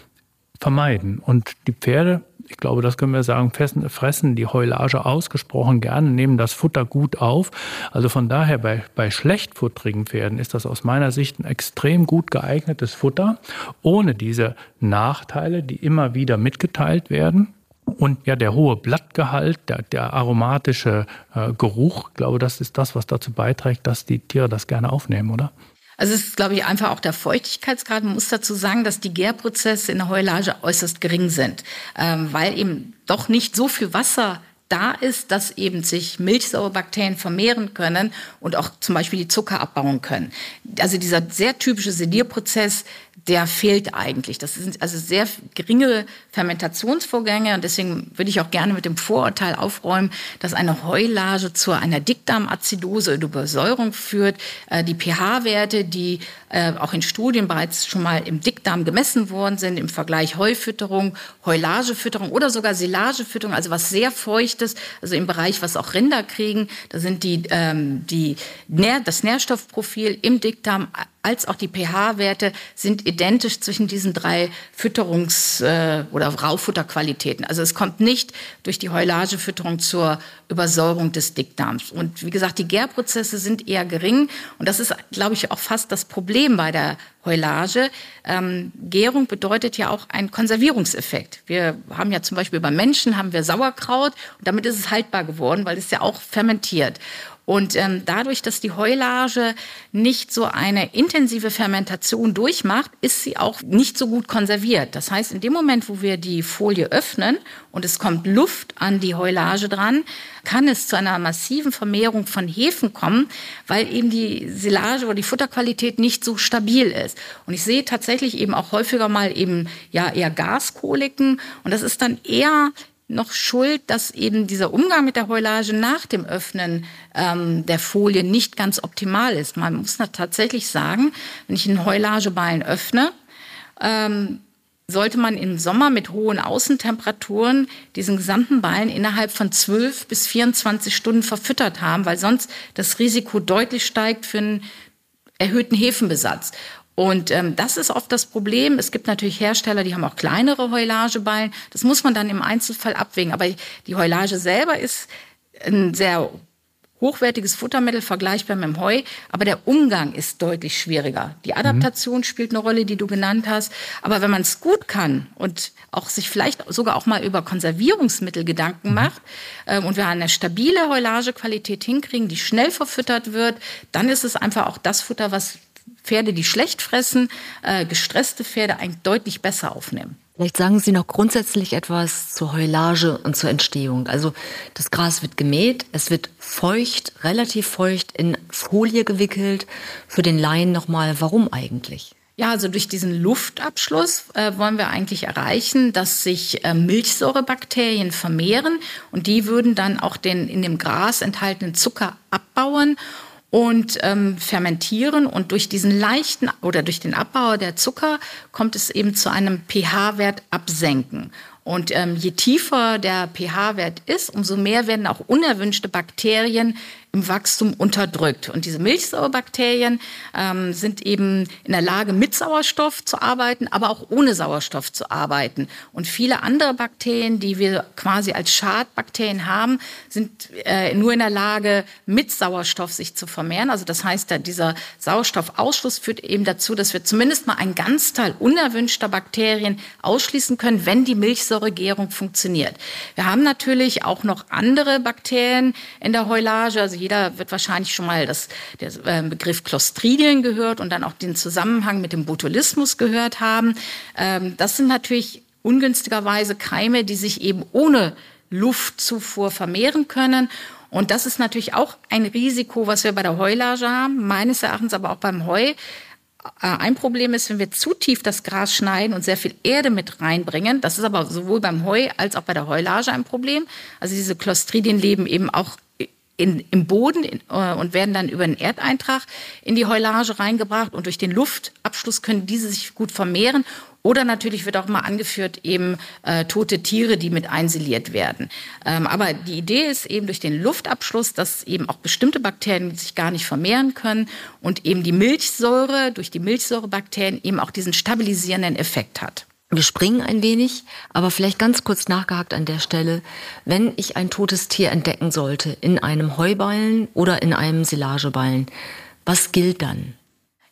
vermeiden. Und die Pferde ich glaube, das können wir sagen, fressen die Heulage ausgesprochen gerne, nehmen das Futter gut auf. Also von daher bei, bei schlechtfutterigen Pferden ist das aus meiner Sicht ein extrem gut geeignetes Futter, ohne diese Nachteile, die immer wieder mitgeteilt werden. Und ja, der hohe Blattgehalt, der, der aromatische äh, Geruch, ich glaube, das ist das, was dazu beiträgt, dass die Tiere das gerne aufnehmen, oder? Also es ist, glaube ich, einfach auch der Feuchtigkeitsgrad. Man muss dazu sagen, dass die Gärprozesse in der Heulage äußerst gering sind, ähm, weil eben doch nicht so viel Wasser da ist, dass eben sich Milchsäurebakterien vermehren können und auch zum Beispiel die Zucker abbauen können. Also dieser sehr typische Sedierprozess, der fehlt eigentlich. Das sind also sehr geringe Fermentationsvorgänge und deswegen würde ich auch gerne mit dem Vorurteil aufräumen, dass eine Heulage zu einer Dickdarmazidose oder Übersäuerung führt. Äh, die pH-Werte, die äh, auch in Studien bereits schon mal im Dickdarm gemessen worden sind, im Vergleich Heufütterung, Heulagefütterung oder sogar Silagefütterung, also was sehr feuchtes, also im Bereich, was auch Rinder kriegen, da sind die, ähm, die das Nährstoffprofil im Dickdarm als auch die pH-Werte sind identisch zwischen diesen drei Fütterungs- äh, oder Raufutterqualitäten. Also es kommt nicht durch die Heulagefütterung zur Übersäuerung des Dickdarms. Und wie gesagt, die Gärprozesse sind eher gering. Und das ist, glaube ich, auch fast das Problem bei der Heulage. Ähm, Gärung bedeutet ja auch einen Konservierungseffekt. Wir haben ja zum Beispiel bei Menschen haben wir Sauerkraut und damit ist es haltbar geworden, weil es ja auch fermentiert. Und ähm, dadurch, dass die Heulage nicht so eine intensive Fermentation durchmacht, ist sie auch nicht so gut konserviert. Das heißt, in dem Moment, wo wir die Folie öffnen und es kommt Luft an die Heulage dran, kann es zu einer massiven Vermehrung von Hefen kommen, weil eben die Silage oder die Futterqualität nicht so stabil ist. Und ich sehe tatsächlich eben auch häufiger mal eben ja eher Gaskoliken und das ist dann eher noch schuld, dass eben dieser Umgang mit der Heulage nach dem Öffnen ähm, der Folie nicht ganz optimal ist. Man muss tatsächlich sagen, wenn ich einen Heulageballen öffne, ähm, sollte man im Sommer mit hohen Außentemperaturen diesen gesamten Ballen innerhalb von 12 bis 24 Stunden verfüttert haben, weil sonst das Risiko deutlich steigt für einen erhöhten Hefenbesatz. Und ähm, das ist oft das Problem. Es gibt natürlich Hersteller, die haben auch kleinere Heulageballen. Das muss man dann im Einzelfall abwägen. Aber die Heulage selber ist ein sehr hochwertiges Futtermittel, vergleichbar mit dem Heu, aber der Umgang ist deutlich schwieriger. Die Adaptation mhm. spielt eine Rolle, die du genannt hast. Aber wenn man es gut kann und auch sich vielleicht sogar auch mal über Konservierungsmittel Gedanken mhm. macht äh, und wir eine stabile Heulagequalität hinkriegen, die schnell verfüttert wird, dann ist es einfach auch das Futter, was Pferde, die schlecht fressen, äh, gestresste Pferde eigentlich deutlich besser aufnehmen. Vielleicht sagen Sie noch grundsätzlich etwas zur Heulage und zur Entstehung. Also das Gras wird gemäht, es wird feucht, relativ feucht in Folie gewickelt. Für den Laien nochmal, warum eigentlich? Ja, also durch diesen Luftabschluss äh, wollen wir eigentlich erreichen, dass sich äh, Milchsäurebakterien vermehren und die würden dann auch den in dem Gras enthaltenen Zucker abbauen und ähm, fermentieren. Und durch diesen leichten oder durch den Abbau der Zucker kommt es eben zu einem pH-Wert absenken. Und ähm, je tiefer der pH-Wert ist, umso mehr werden auch unerwünschte Bakterien im Wachstum unterdrückt. Und diese Milchsäurebakterien ähm, sind eben in der Lage, mit Sauerstoff zu arbeiten, aber auch ohne Sauerstoff zu arbeiten. Und viele andere Bakterien, die wir quasi als Schadbakterien haben, sind äh, nur in der Lage, mit Sauerstoff sich zu vermehren. Also das heißt, dieser Sauerstoffausschluss führt eben dazu, dass wir zumindest mal einen Ganzteil unerwünschter Bakterien ausschließen können, wenn die Milchsäuregärung funktioniert. Wir haben natürlich auch noch andere Bakterien in der Heulage, also jeder wird wahrscheinlich schon mal das, der äh, Begriff Clostridien gehört und dann auch den Zusammenhang mit dem Botulismus gehört haben. Ähm, das sind natürlich ungünstigerweise Keime, die sich eben ohne Luftzufuhr vermehren können. Und das ist natürlich auch ein Risiko, was wir bei der Heulage haben, meines Erachtens aber auch beim Heu. Äh, ein Problem ist, wenn wir zu tief das Gras schneiden und sehr viel Erde mit reinbringen. Das ist aber sowohl beim Heu als auch bei der Heulage ein Problem. Also diese Clostridien leben eben auch in, im Boden in, äh, und werden dann über einen Erdeintrag in die Heulage reingebracht und durch den Luftabschluss können diese sich gut vermehren. Oder natürlich wird auch mal angeführt eben äh, tote Tiere, die mit einsiliert werden. Ähm, aber die Idee ist eben durch den Luftabschluss, dass eben auch bestimmte Bakterien sich gar nicht vermehren können und eben die Milchsäure durch die Milchsäurebakterien eben auch diesen stabilisierenden Effekt hat. Wir springen ein wenig, aber vielleicht ganz kurz nachgehakt an der Stelle. Wenn ich ein totes Tier entdecken sollte in einem Heuballen oder in einem Silageballen, was gilt dann?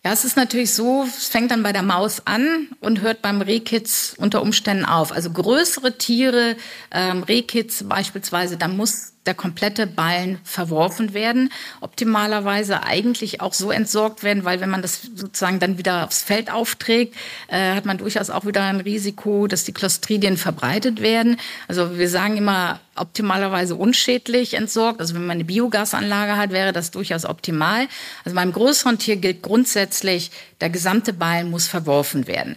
Ja, es ist natürlich so, es fängt dann bei der Maus an und hört beim Rehkitz unter Umständen auf. Also größere Tiere, ähm, Rehkitz beispielsweise, da muss der komplette Ballen verworfen werden. Optimalerweise eigentlich auch so entsorgt werden, weil wenn man das sozusagen dann wieder aufs Feld aufträgt, äh, hat man durchaus auch wieder ein Risiko, dass die Clostridien verbreitet werden. Also wir sagen immer optimalerweise unschädlich entsorgt. Also wenn man eine Biogasanlage hat, wäre das durchaus optimal. Also beim größeren Tier gilt grundsätzlich, der gesamte Ballen muss verworfen werden.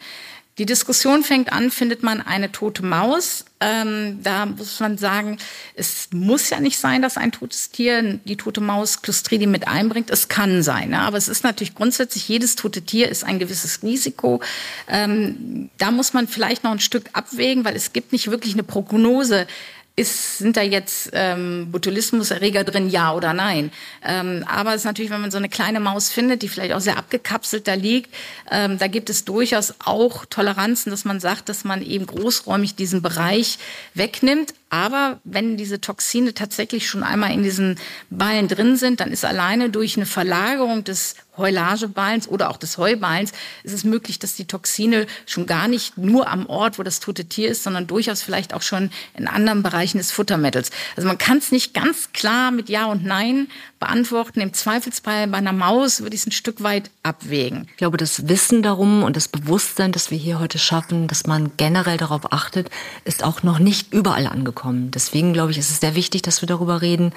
Die Diskussion fängt an, findet man eine tote Maus? Ähm, da muss man sagen, es muss ja nicht sein, dass ein totes Tier die tote Maus Clostridium mit einbringt. Es kann sein, ne? aber es ist natürlich grundsätzlich, jedes tote Tier ist ein gewisses Risiko. Ähm, da muss man vielleicht noch ein Stück abwägen, weil es gibt nicht wirklich eine Prognose, ist, sind da jetzt ähm, Botulismuserreger drin, ja oder nein? Ähm, aber es ist natürlich, wenn man so eine kleine Maus findet, die vielleicht auch sehr abgekapselt da liegt, ähm, da gibt es durchaus auch Toleranzen, dass man sagt, dass man eben großräumig diesen Bereich wegnimmt. Aber wenn diese Toxine tatsächlich schon einmal in diesen Ballen drin sind, dann ist alleine durch eine Verlagerung des Heulageballens oder auch des Heuballens ist es möglich, dass die Toxine schon gar nicht nur am Ort, wo das tote Tier ist, sondern durchaus vielleicht auch schon in anderen Bereichen des Futtermittels. Also man kann es nicht ganz klar mit Ja und Nein beantworten. Im Zweifelsfall bei einer Maus würde ich es ein Stück weit abwägen. Ich glaube, das Wissen darum und das Bewusstsein, das wir hier heute schaffen, dass man generell darauf achtet, ist auch noch nicht überall angekommen. Deswegen glaube ich, ist es sehr wichtig, dass wir darüber reden,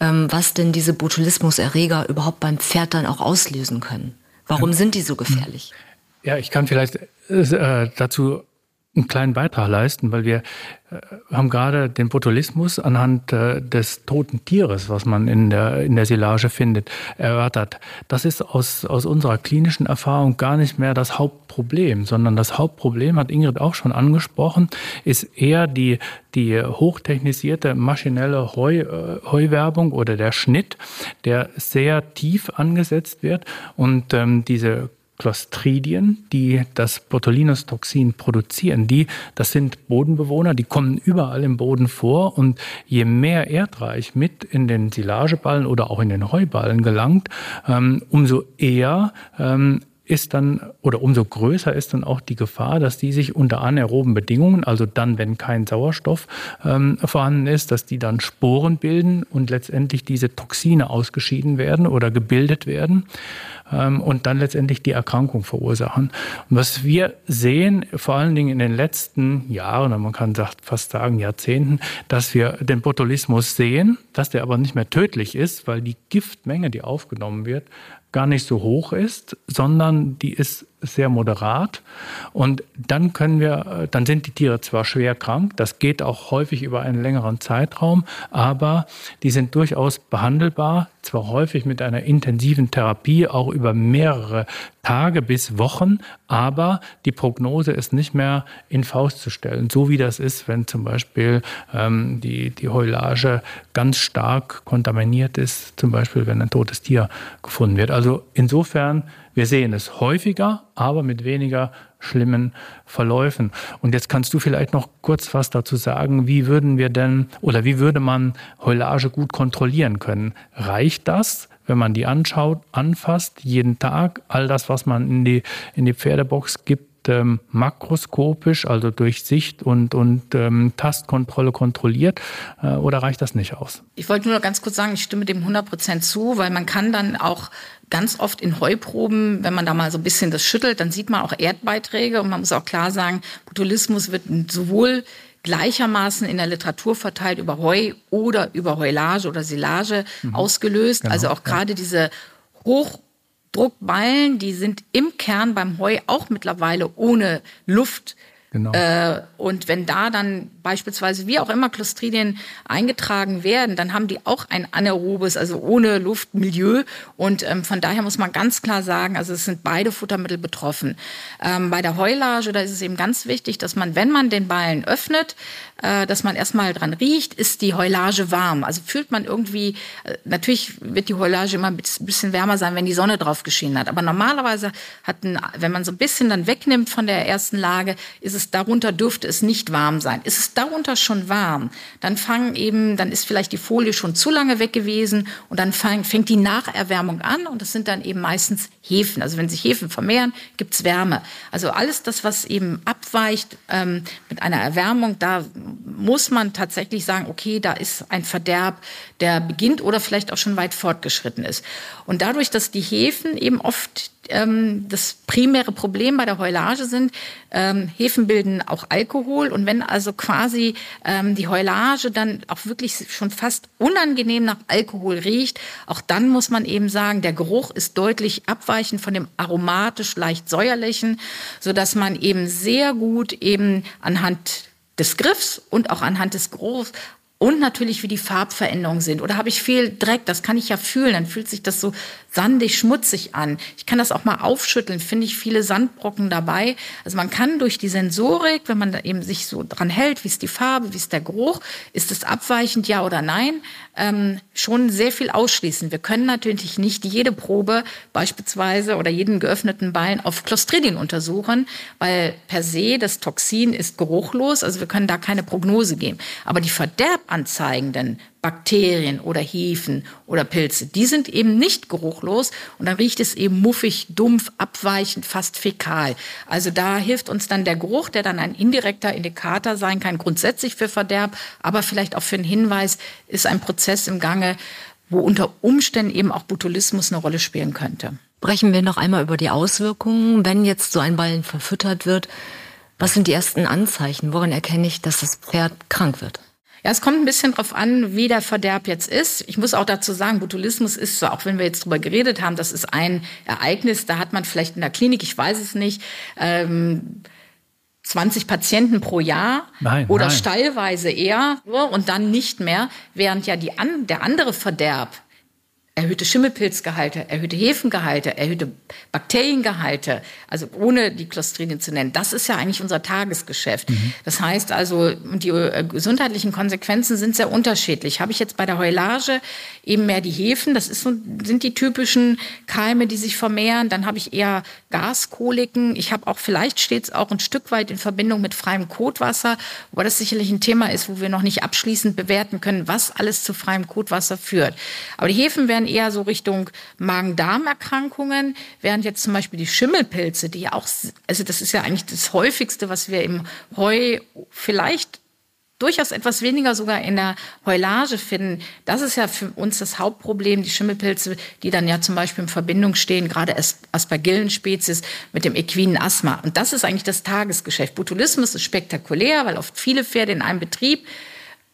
ähm, was denn diese Botulismuserreger überhaupt beim Pferd dann auch auslösen können. Warum sind die so gefährlich? Ja, ich kann vielleicht äh, dazu einen kleinen Beitrag leisten, weil wir äh, haben gerade den Botulismus anhand äh, des toten Tieres, was man in der, in der Silage findet, erörtert. Das ist aus, aus unserer klinischen Erfahrung gar nicht mehr das Hauptproblem, sondern das Hauptproblem, hat Ingrid auch schon angesprochen, ist eher die, die hochtechnisierte maschinelle Heu, äh, Heuwerbung oder der Schnitt, der sehr tief angesetzt wird und ähm, diese Clostridien, die das Botulinus-Toxin produzieren. Die, das sind Bodenbewohner, die kommen überall im Boden vor und je mehr Erdreich mit in den Silageballen oder auch in den Heuballen gelangt, ähm, umso eher ähm, ist dann oder umso größer ist dann auch die Gefahr, dass die sich unter anaeroben Bedingungen, also dann, wenn kein Sauerstoff ähm, vorhanden ist, dass die dann Sporen bilden und letztendlich diese Toxine ausgeschieden werden oder gebildet werden und dann letztendlich die Erkrankung verursachen. Und was wir sehen, vor allen Dingen in den letzten Jahren, man kann fast sagen Jahrzehnten, dass wir den Botulismus sehen, dass der aber nicht mehr tödlich ist, weil die Giftmenge, die aufgenommen wird, gar nicht so hoch ist, sondern die ist sehr moderat. Und dann können wir, dann sind die Tiere zwar schwer krank, das geht auch häufig über einen längeren Zeitraum, aber die sind durchaus behandelbar, zwar häufig mit einer intensiven Therapie, auch über mehrere Tage bis Wochen, aber die Prognose ist nicht mehr in Faust zu stellen, so wie das ist, wenn zum Beispiel ähm, die, die Heulage ganz stark kontaminiert ist, zum Beispiel wenn ein totes Tier gefunden wird. Also insofern wir sehen es häufiger, aber mit weniger schlimmen Verläufen. Und jetzt kannst du vielleicht noch kurz was dazu sagen, wie würden wir denn oder wie würde man Heulage gut kontrollieren können? Reicht das, wenn man die anschaut, anfasst, jeden Tag, all das, was man in die, in die Pferdebox gibt, ähm, makroskopisch, also durch Sicht und, und ähm, Tastkontrolle kontrolliert äh, oder reicht das nicht aus? Ich wollte nur ganz kurz sagen, ich stimme dem 100 Prozent zu, weil man kann dann auch ganz oft in Heuproben, wenn man da mal so ein bisschen das schüttelt, dann sieht man auch Erdbeiträge und man muss auch klar sagen, Botulismus wird sowohl gleichermaßen in der Literatur verteilt über Heu oder über Heulage oder Silage mhm. ausgelöst. Genau, also auch gerade ja. diese hoch Druckballen, die sind im Kern beim Heu auch mittlerweile ohne Luft. Genau. Äh, und wenn da dann beispielsweise wie auch immer Clostridien eingetragen werden, dann haben die auch ein anaerobes, also ohne Luftmilieu. Und ähm, von daher muss man ganz klar sagen, also es sind beide Futtermittel betroffen. Ähm, bei der Heulage, da ist es eben ganz wichtig, dass man, wenn man den Ballen öffnet, dass man erstmal dran riecht, ist die Heulage warm. Also fühlt man irgendwie, äh, natürlich wird die Heulage immer ein bisschen wärmer sein, wenn die Sonne drauf geschienen hat. Aber normalerweise hat, ein, wenn man so ein bisschen dann wegnimmt von der ersten Lage, ist es es darunter dürfte es nicht warm sein. Ist es darunter schon warm, dann fangen eben, dann ist vielleicht die Folie schon zu lange weg gewesen und dann fang, fängt die Nacherwärmung an und das sind dann eben meistens Hefen. Also wenn sich Hefen vermehren, gibt's Wärme. Also alles das, was eben abweicht ähm, mit einer Erwärmung, da muss man tatsächlich sagen, okay, da ist ein Verderb, der beginnt oder vielleicht auch schon weit fortgeschritten ist. Und dadurch, dass die Hefen eben oft ähm, das primäre Problem bei der Heulage sind. Ähm, Hefen bilden auch Alkohol und wenn also quasi ähm, die Heulage dann auch wirklich schon fast unangenehm nach Alkohol riecht, auch dann muss man eben sagen, der Geruch ist deutlich abweichend von dem aromatisch leicht säuerlichen, so dass man eben sehr gut eben anhand des Griffs und auch anhand des Geruchs und natürlich, wie die Farbveränderungen sind. Oder habe ich viel Dreck? Das kann ich ja fühlen. Dann fühlt sich das so sandig, schmutzig an. Ich kann das auch mal aufschütteln. Finde ich viele Sandbrocken dabei. Also man kann durch die Sensorik, wenn man da eben sich so dran hält, wie ist die Farbe, wie ist der Geruch, ist es abweichend, ja oder nein, ähm, schon sehr viel ausschließen. Wir können natürlich nicht jede Probe beispielsweise oder jeden geöffneten Ballen auf Clostridien untersuchen, weil per se das Toxin ist geruchlos. Also wir können da keine Prognose geben. Aber die verderbanzeigenden Bakterien oder Hefen oder Pilze, die sind eben nicht geruchlos und dann riecht es eben muffig, dumpf, abweichend, fast fäkal. Also da hilft uns dann der Geruch, der dann ein indirekter Indikator sein kann, grundsätzlich für Verderb, aber vielleicht auch für einen Hinweis, ist ein Prozess im Gange, wo unter Umständen eben auch Botulismus eine Rolle spielen könnte. Brechen wir noch einmal über die Auswirkungen, wenn jetzt so ein Ballen verfüttert wird. Was sind die ersten Anzeichen? Woran erkenne ich, dass das Pferd krank wird? Ja, es kommt ein bisschen drauf an, wie der Verderb jetzt ist. Ich muss auch dazu sagen, Botulismus ist so, auch wenn wir jetzt drüber geredet haben, das ist ein Ereignis, da hat man vielleicht in der Klinik, ich weiß es nicht, ähm, 20 Patienten pro Jahr nein, oder nein. steilweise eher und dann nicht mehr, während ja die an, der andere Verderb erhöhte Schimmelpilzgehalte, erhöhte Hefengehalte, erhöhte Bakteriengehalte, also ohne die Clostridien zu nennen. Das ist ja eigentlich unser Tagesgeschäft. Mhm. Das heißt also, die äh, gesundheitlichen Konsequenzen sind sehr unterschiedlich. Habe ich jetzt bei der Heulage eben mehr die Hefen, das so, sind die typischen Keime, die sich vermehren. Dann habe ich eher Gaskoliken. Ich habe auch, vielleicht steht es auch ein Stück weit in Verbindung mit freiem Kotwasser, wobei das sicherlich ein Thema ist, wo wir noch nicht abschließend bewerten können, was alles zu freiem Kotwasser führt. Aber die Hefen werden eher so Richtung Magen-Darm-Erkrankungen, während jetzt zum Beispiel die Schimmelpilze, die ja auch, also das ist ja eigentlich das häufigste, was wir im Heu vielleicht durchaus etwas weniger sogar in der Heulage finden. Das ist ja für uns das Hauptproblem, die Schimmelpilze, die dann ja zum Beispiel in Verbindung stehen, gerade Aspergillenspezies mit dem equinen Asthma. Und das ist eigentlich das Tagesgeschäft. Botulismus ist spektakulär, weil oft viele Pferde in einem Betrieb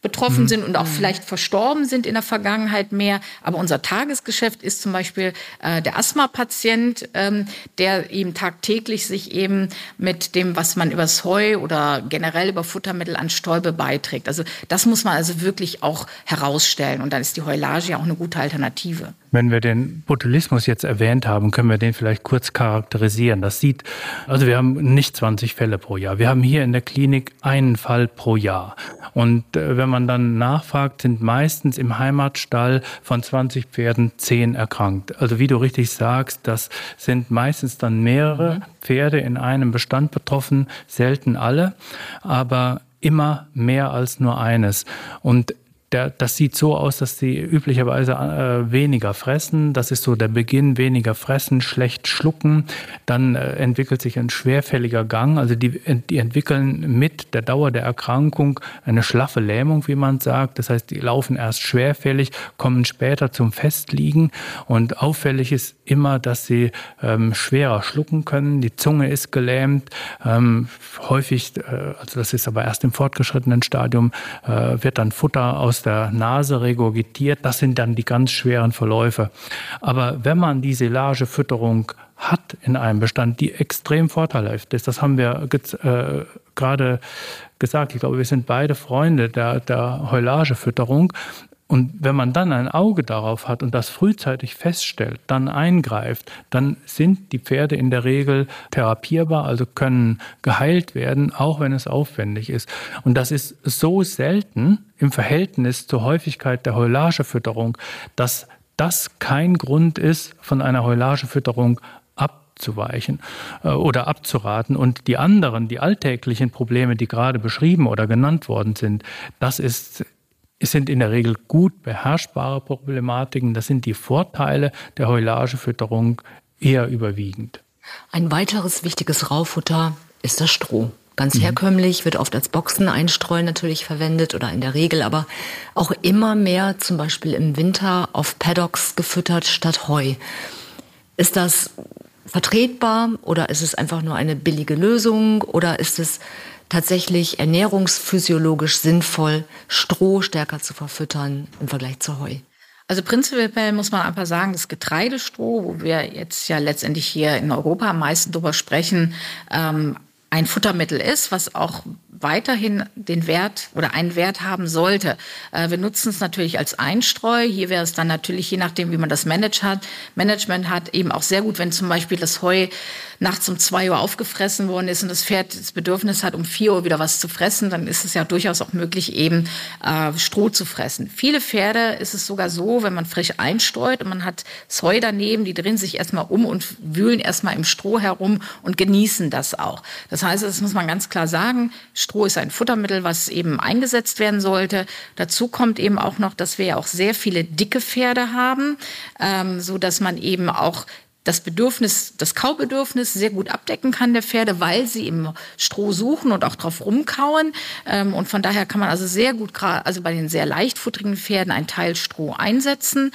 betroffen mhm. sind und auch mhm. vielleicht verstorben sind in der Vergangenheit mehr. Aber unser Tagesgeschäft ist zum Beispiel äh, der Asthma-Patient, ähm, der eben tagtäglich sich eben mit dem, was man übers Heu oder generell über Futtermittel an Stäube beiträgt. Also das muss man also wirklich auch herausstellen. Und dann ist die Heulage ja auch eine gute Alternative. Wenn wir den Botulismus jetzt erwähnt haben, können wir den vielleicht kurz charakterisieren. Das sieht, also wir haben nicht 20 Fälle pro Jahr. Wir haben hier in der Klinik einen Fall pro Jahr. Und äh, wenn man dann nachfragt, sind meistens im Heimatstall von 20 Pferden 10 erkrankt. Also wie du richtig sagst, das sind meistens dann mehrere mhm. Pferde in einem Bestand betroffen, selten alle, aber immer mehr als nur eines. Und der, das sieht so aus, dass sie üblicherweise äh, weniger fressen. Das ist so der Beginn, weniger fressen, schlecht schlucken. Dann äh, entwickelt sich ein schwerfälliger Gang. Also die, die entwickeln mit der Dauer der Erkrankung eine schlaffe Lähmung, wie man sagt. Das heißt, die laufen erst schwerfällig, kommen später zum Festliegen. Und auffällig ist immer, dass sie ähm, schwerer schlucken können. Die Zunge ist gelähmt. Ähm, häufig, äh, also das ist aber erst im fortgeschrittenen Stadium, äh, wird dann Futter aus der Nase regurgitiert. Das sind dann die ganz schweren Verläufe. Aber wenn man die Silagefütterung hat in einem Bestand, die extrem vorteilhaft ist, das haben wir äh, gerade gesagt. Ich glaube, wir sind beide Freunde der, der Heulagefütterung. Und wenn man dann ein Auge darauf hat und das frühzeitig feststellt, dann eingreift, dann sind die Pferde in der Regel therapierbar, also können geheilt werden, auch wenn es aufwendig ist. Und das ist so selten im Verhältnis zur Häufigkeit der Heulagefütterung, dass das kein Grund ist, von einer Heulagefütterung ab abzuweichen äh, oder abzuraten. Und die anderen, die alltäglichen Probleme, die gerade beschrieben oder genannt worden sind, das ist es sind in der Regel gut beherrschbare Problematiken. Das sind die Vorteile der Heulagefütterung eher überwiegend. Ein weiteres wichtiges Raufutter ist das Stroh. Ganz mhm. herkömmlich wird oft als Boxeneinstreu natürlich verwendet oder in der Regel, aber auch immer mehr zum Beispiel im Winter auf Paddocks gefüttert statt Heu. Ist das vertretbar oder ist es einfach nur eine billige Lösung oder ist es tatsächlich ernährungsphysiologisch sinnvoll, Stroh stärker zu verfüttern im Vergleich zu Heu? Also prinzipiell muss man einfach sagen, das Getreidestroh, wo wir jetzt ja letztendlich hier in Europa am meisten drüber sprechen, ähm, ein Futtermittel ist, was auch weiterhin den Wert oder einen Wert haben sollte. Äh, wir nutzen es natürlich als Einstreu. Hier wäre es dann natürlich, je nachdem, wie man das Manage hat, Management hat, eben auch sehr gut, wenn zum Beispiel das Heu nachts um zwei Uhr aufgefressen worden ist und das Pferd das Bedürfnis hat, um vier Uhr wieder was zu fressen, dann ist es ja durchaus auch möglich, eben äh, Stroh zu fressen. Viele Pferde ist es sogar so, wenn man frisch einstreut und man hat das Heu daneben, die drehen sich erstmal um und wühlen erstmal im Stroh herum und genießen das auch. Das heißt, das muss man ganz klar sagen, Stroh ist ein Futtermittel, was eben eingesetzt werden sollte. Dazu kommt eben auch noch, dass wir ja auch sehr viele dicke Pferde haben, ähm, so dass man eben auch das Bedürfnis, das Kaubedürfnis sehr gut abdecken kann der Pferde, weil sie im Stroh suchen und auch drauf rumkauen. Ähm, und von daher kann man also sehr gut, also bei den sehr leichtfutterigen Pferden einen Teil Stroh einsetzen.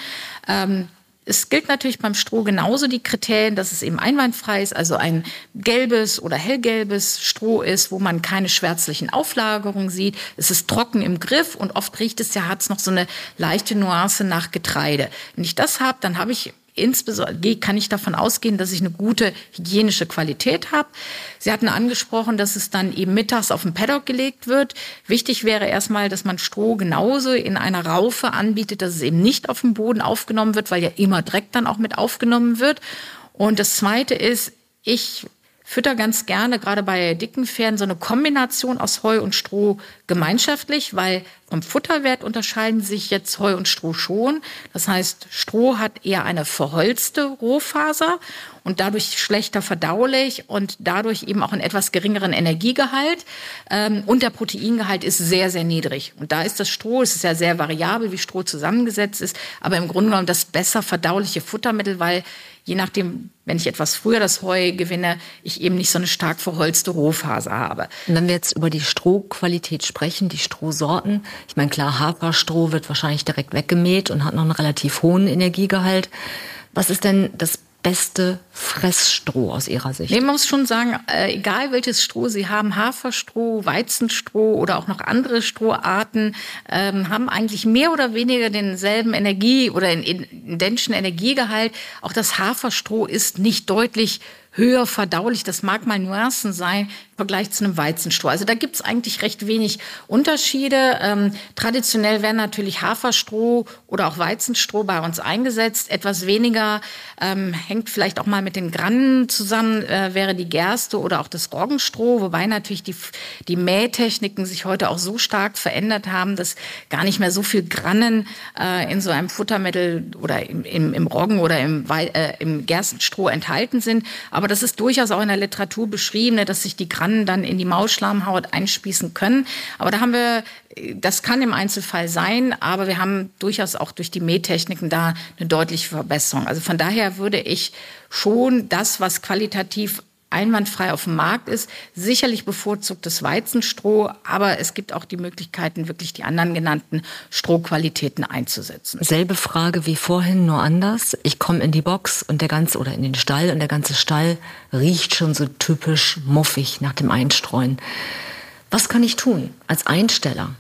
Es gilt natürlich beim Stroh genauso die Kriterien, dass es eben einwandfrei ist, also ein gelbes oder hellgelbes Stroh ist, wo man keine schwärzlichen Auflagerungen sieht. Es ist trocken im Griff und oft riecht es ja, hat es noch so eine leichte Nuance nach Getreide. Wenn ich das habe, dann habe ich insbesondere kann ich davon ausgehen, dass ich eine gute hygienische Qualität habe. Sie hatten angesprochen, dass es dann eben mittags auf den Paddock gelegt wird. Wichtig wäre erstmal, dass man Stroh genauso in einer Raufe anbietet, dass es eben nicht auf dem Boden aufgenommen wird, weil ja immer Dreck dann auch mit aufgenommen wird. Und das Zweite ist, ich fütter ganz gerne, gerade bei dicken Pferden, so eine Kombination aus Heu und Stroh gemeinschaftlich, weil vom Futterwert unterscheiden sich jetzt Heu und Stroh schon. Das heißt, Stroh hat eher eine verholzte Rohfaser und dadurch schlechter verdaulich und dadurch eben auch einen etwas geringeren Energiegehalt. Ähm, und der Proteingehalt ist sehr, sehr niedrig. Und da ist das Stroh, es ist ja sehr variabel, wie Stroh zusammengesetzt ist, aber im Grunde genommen das besser verdauliche Futtermittel, weil je nachdem, wenn ich etwas früher das Heu gewinne, ich eben nicht so eine stark verholzte Rohfaser habe. Und wenn wir jetzt über die Strohqualität sprechen, die Strohsorten, ich meine, klar, Haferstroh wird wahrscheinlich direkt weggemäht und hat noch einen relativ hohen Energiegehalt. Was ist denn das beste Fressstroh aus Ihrer Sicht? Nee, man muss schon sagen, äh, egal welches Stroh Sie haben, Haferstroh, Weizenstroh oder auch noch andere Stroharten, ähm, haben eigentlich mehr oder weniger denselben Energie- oder identischen Energiegehalt. Auch das Haferstroh ist nicht deutlich höher verdaulich. Das mag mal Nuancen sein im Vergleich zu einem Weizenstroh. Also da gibt es eigentlich recht wenig Unterschiede. Ähm, traditionell werden natürlich Haferstroh oder auch Weizenstroh bei uns eingesetzt. Etwas weniger ähm, hängt vielleicht auch mal mit den Grannen zusammen, äh, wäre die Gerste oder auch das Roggenstroh, wobei natürlich die, die Mähtechniken sich heute auch so stark verändert haben, dass gar nicht mehr so viel Grannen äh, in so einem Futtermittel oder im, im, im Roggen oder im, äh, im Gerstenstroh enthalten sind. Aber das ist durchaus auch in der Literatur beschrieben, ne, dass sich die Grannen dann in die Maulschleimhaut einspießen können. Aber da haben wir, das kann im Einzelfall sein, aber wir haben durchaus auch durch die Mähtechniken da eine deutliche Verbesserung. Also von daher würde ich schon das, was qualitativ einwandfrei auf dem Markt ist. Sicherlich bevorzugt das Weizenstroh, aber es gibt auch die Möglichkeiten, wirklich die anderen genannten Strohqualitäten einzusetzen. Selbe Frage wie vorhin, nur anders. Ich komme in die Box und der ganze oder in den Stall und der ganze Stall riecht schon so typisch muffig nach dem Einstreuen. Was kann ich tun als Einsteller?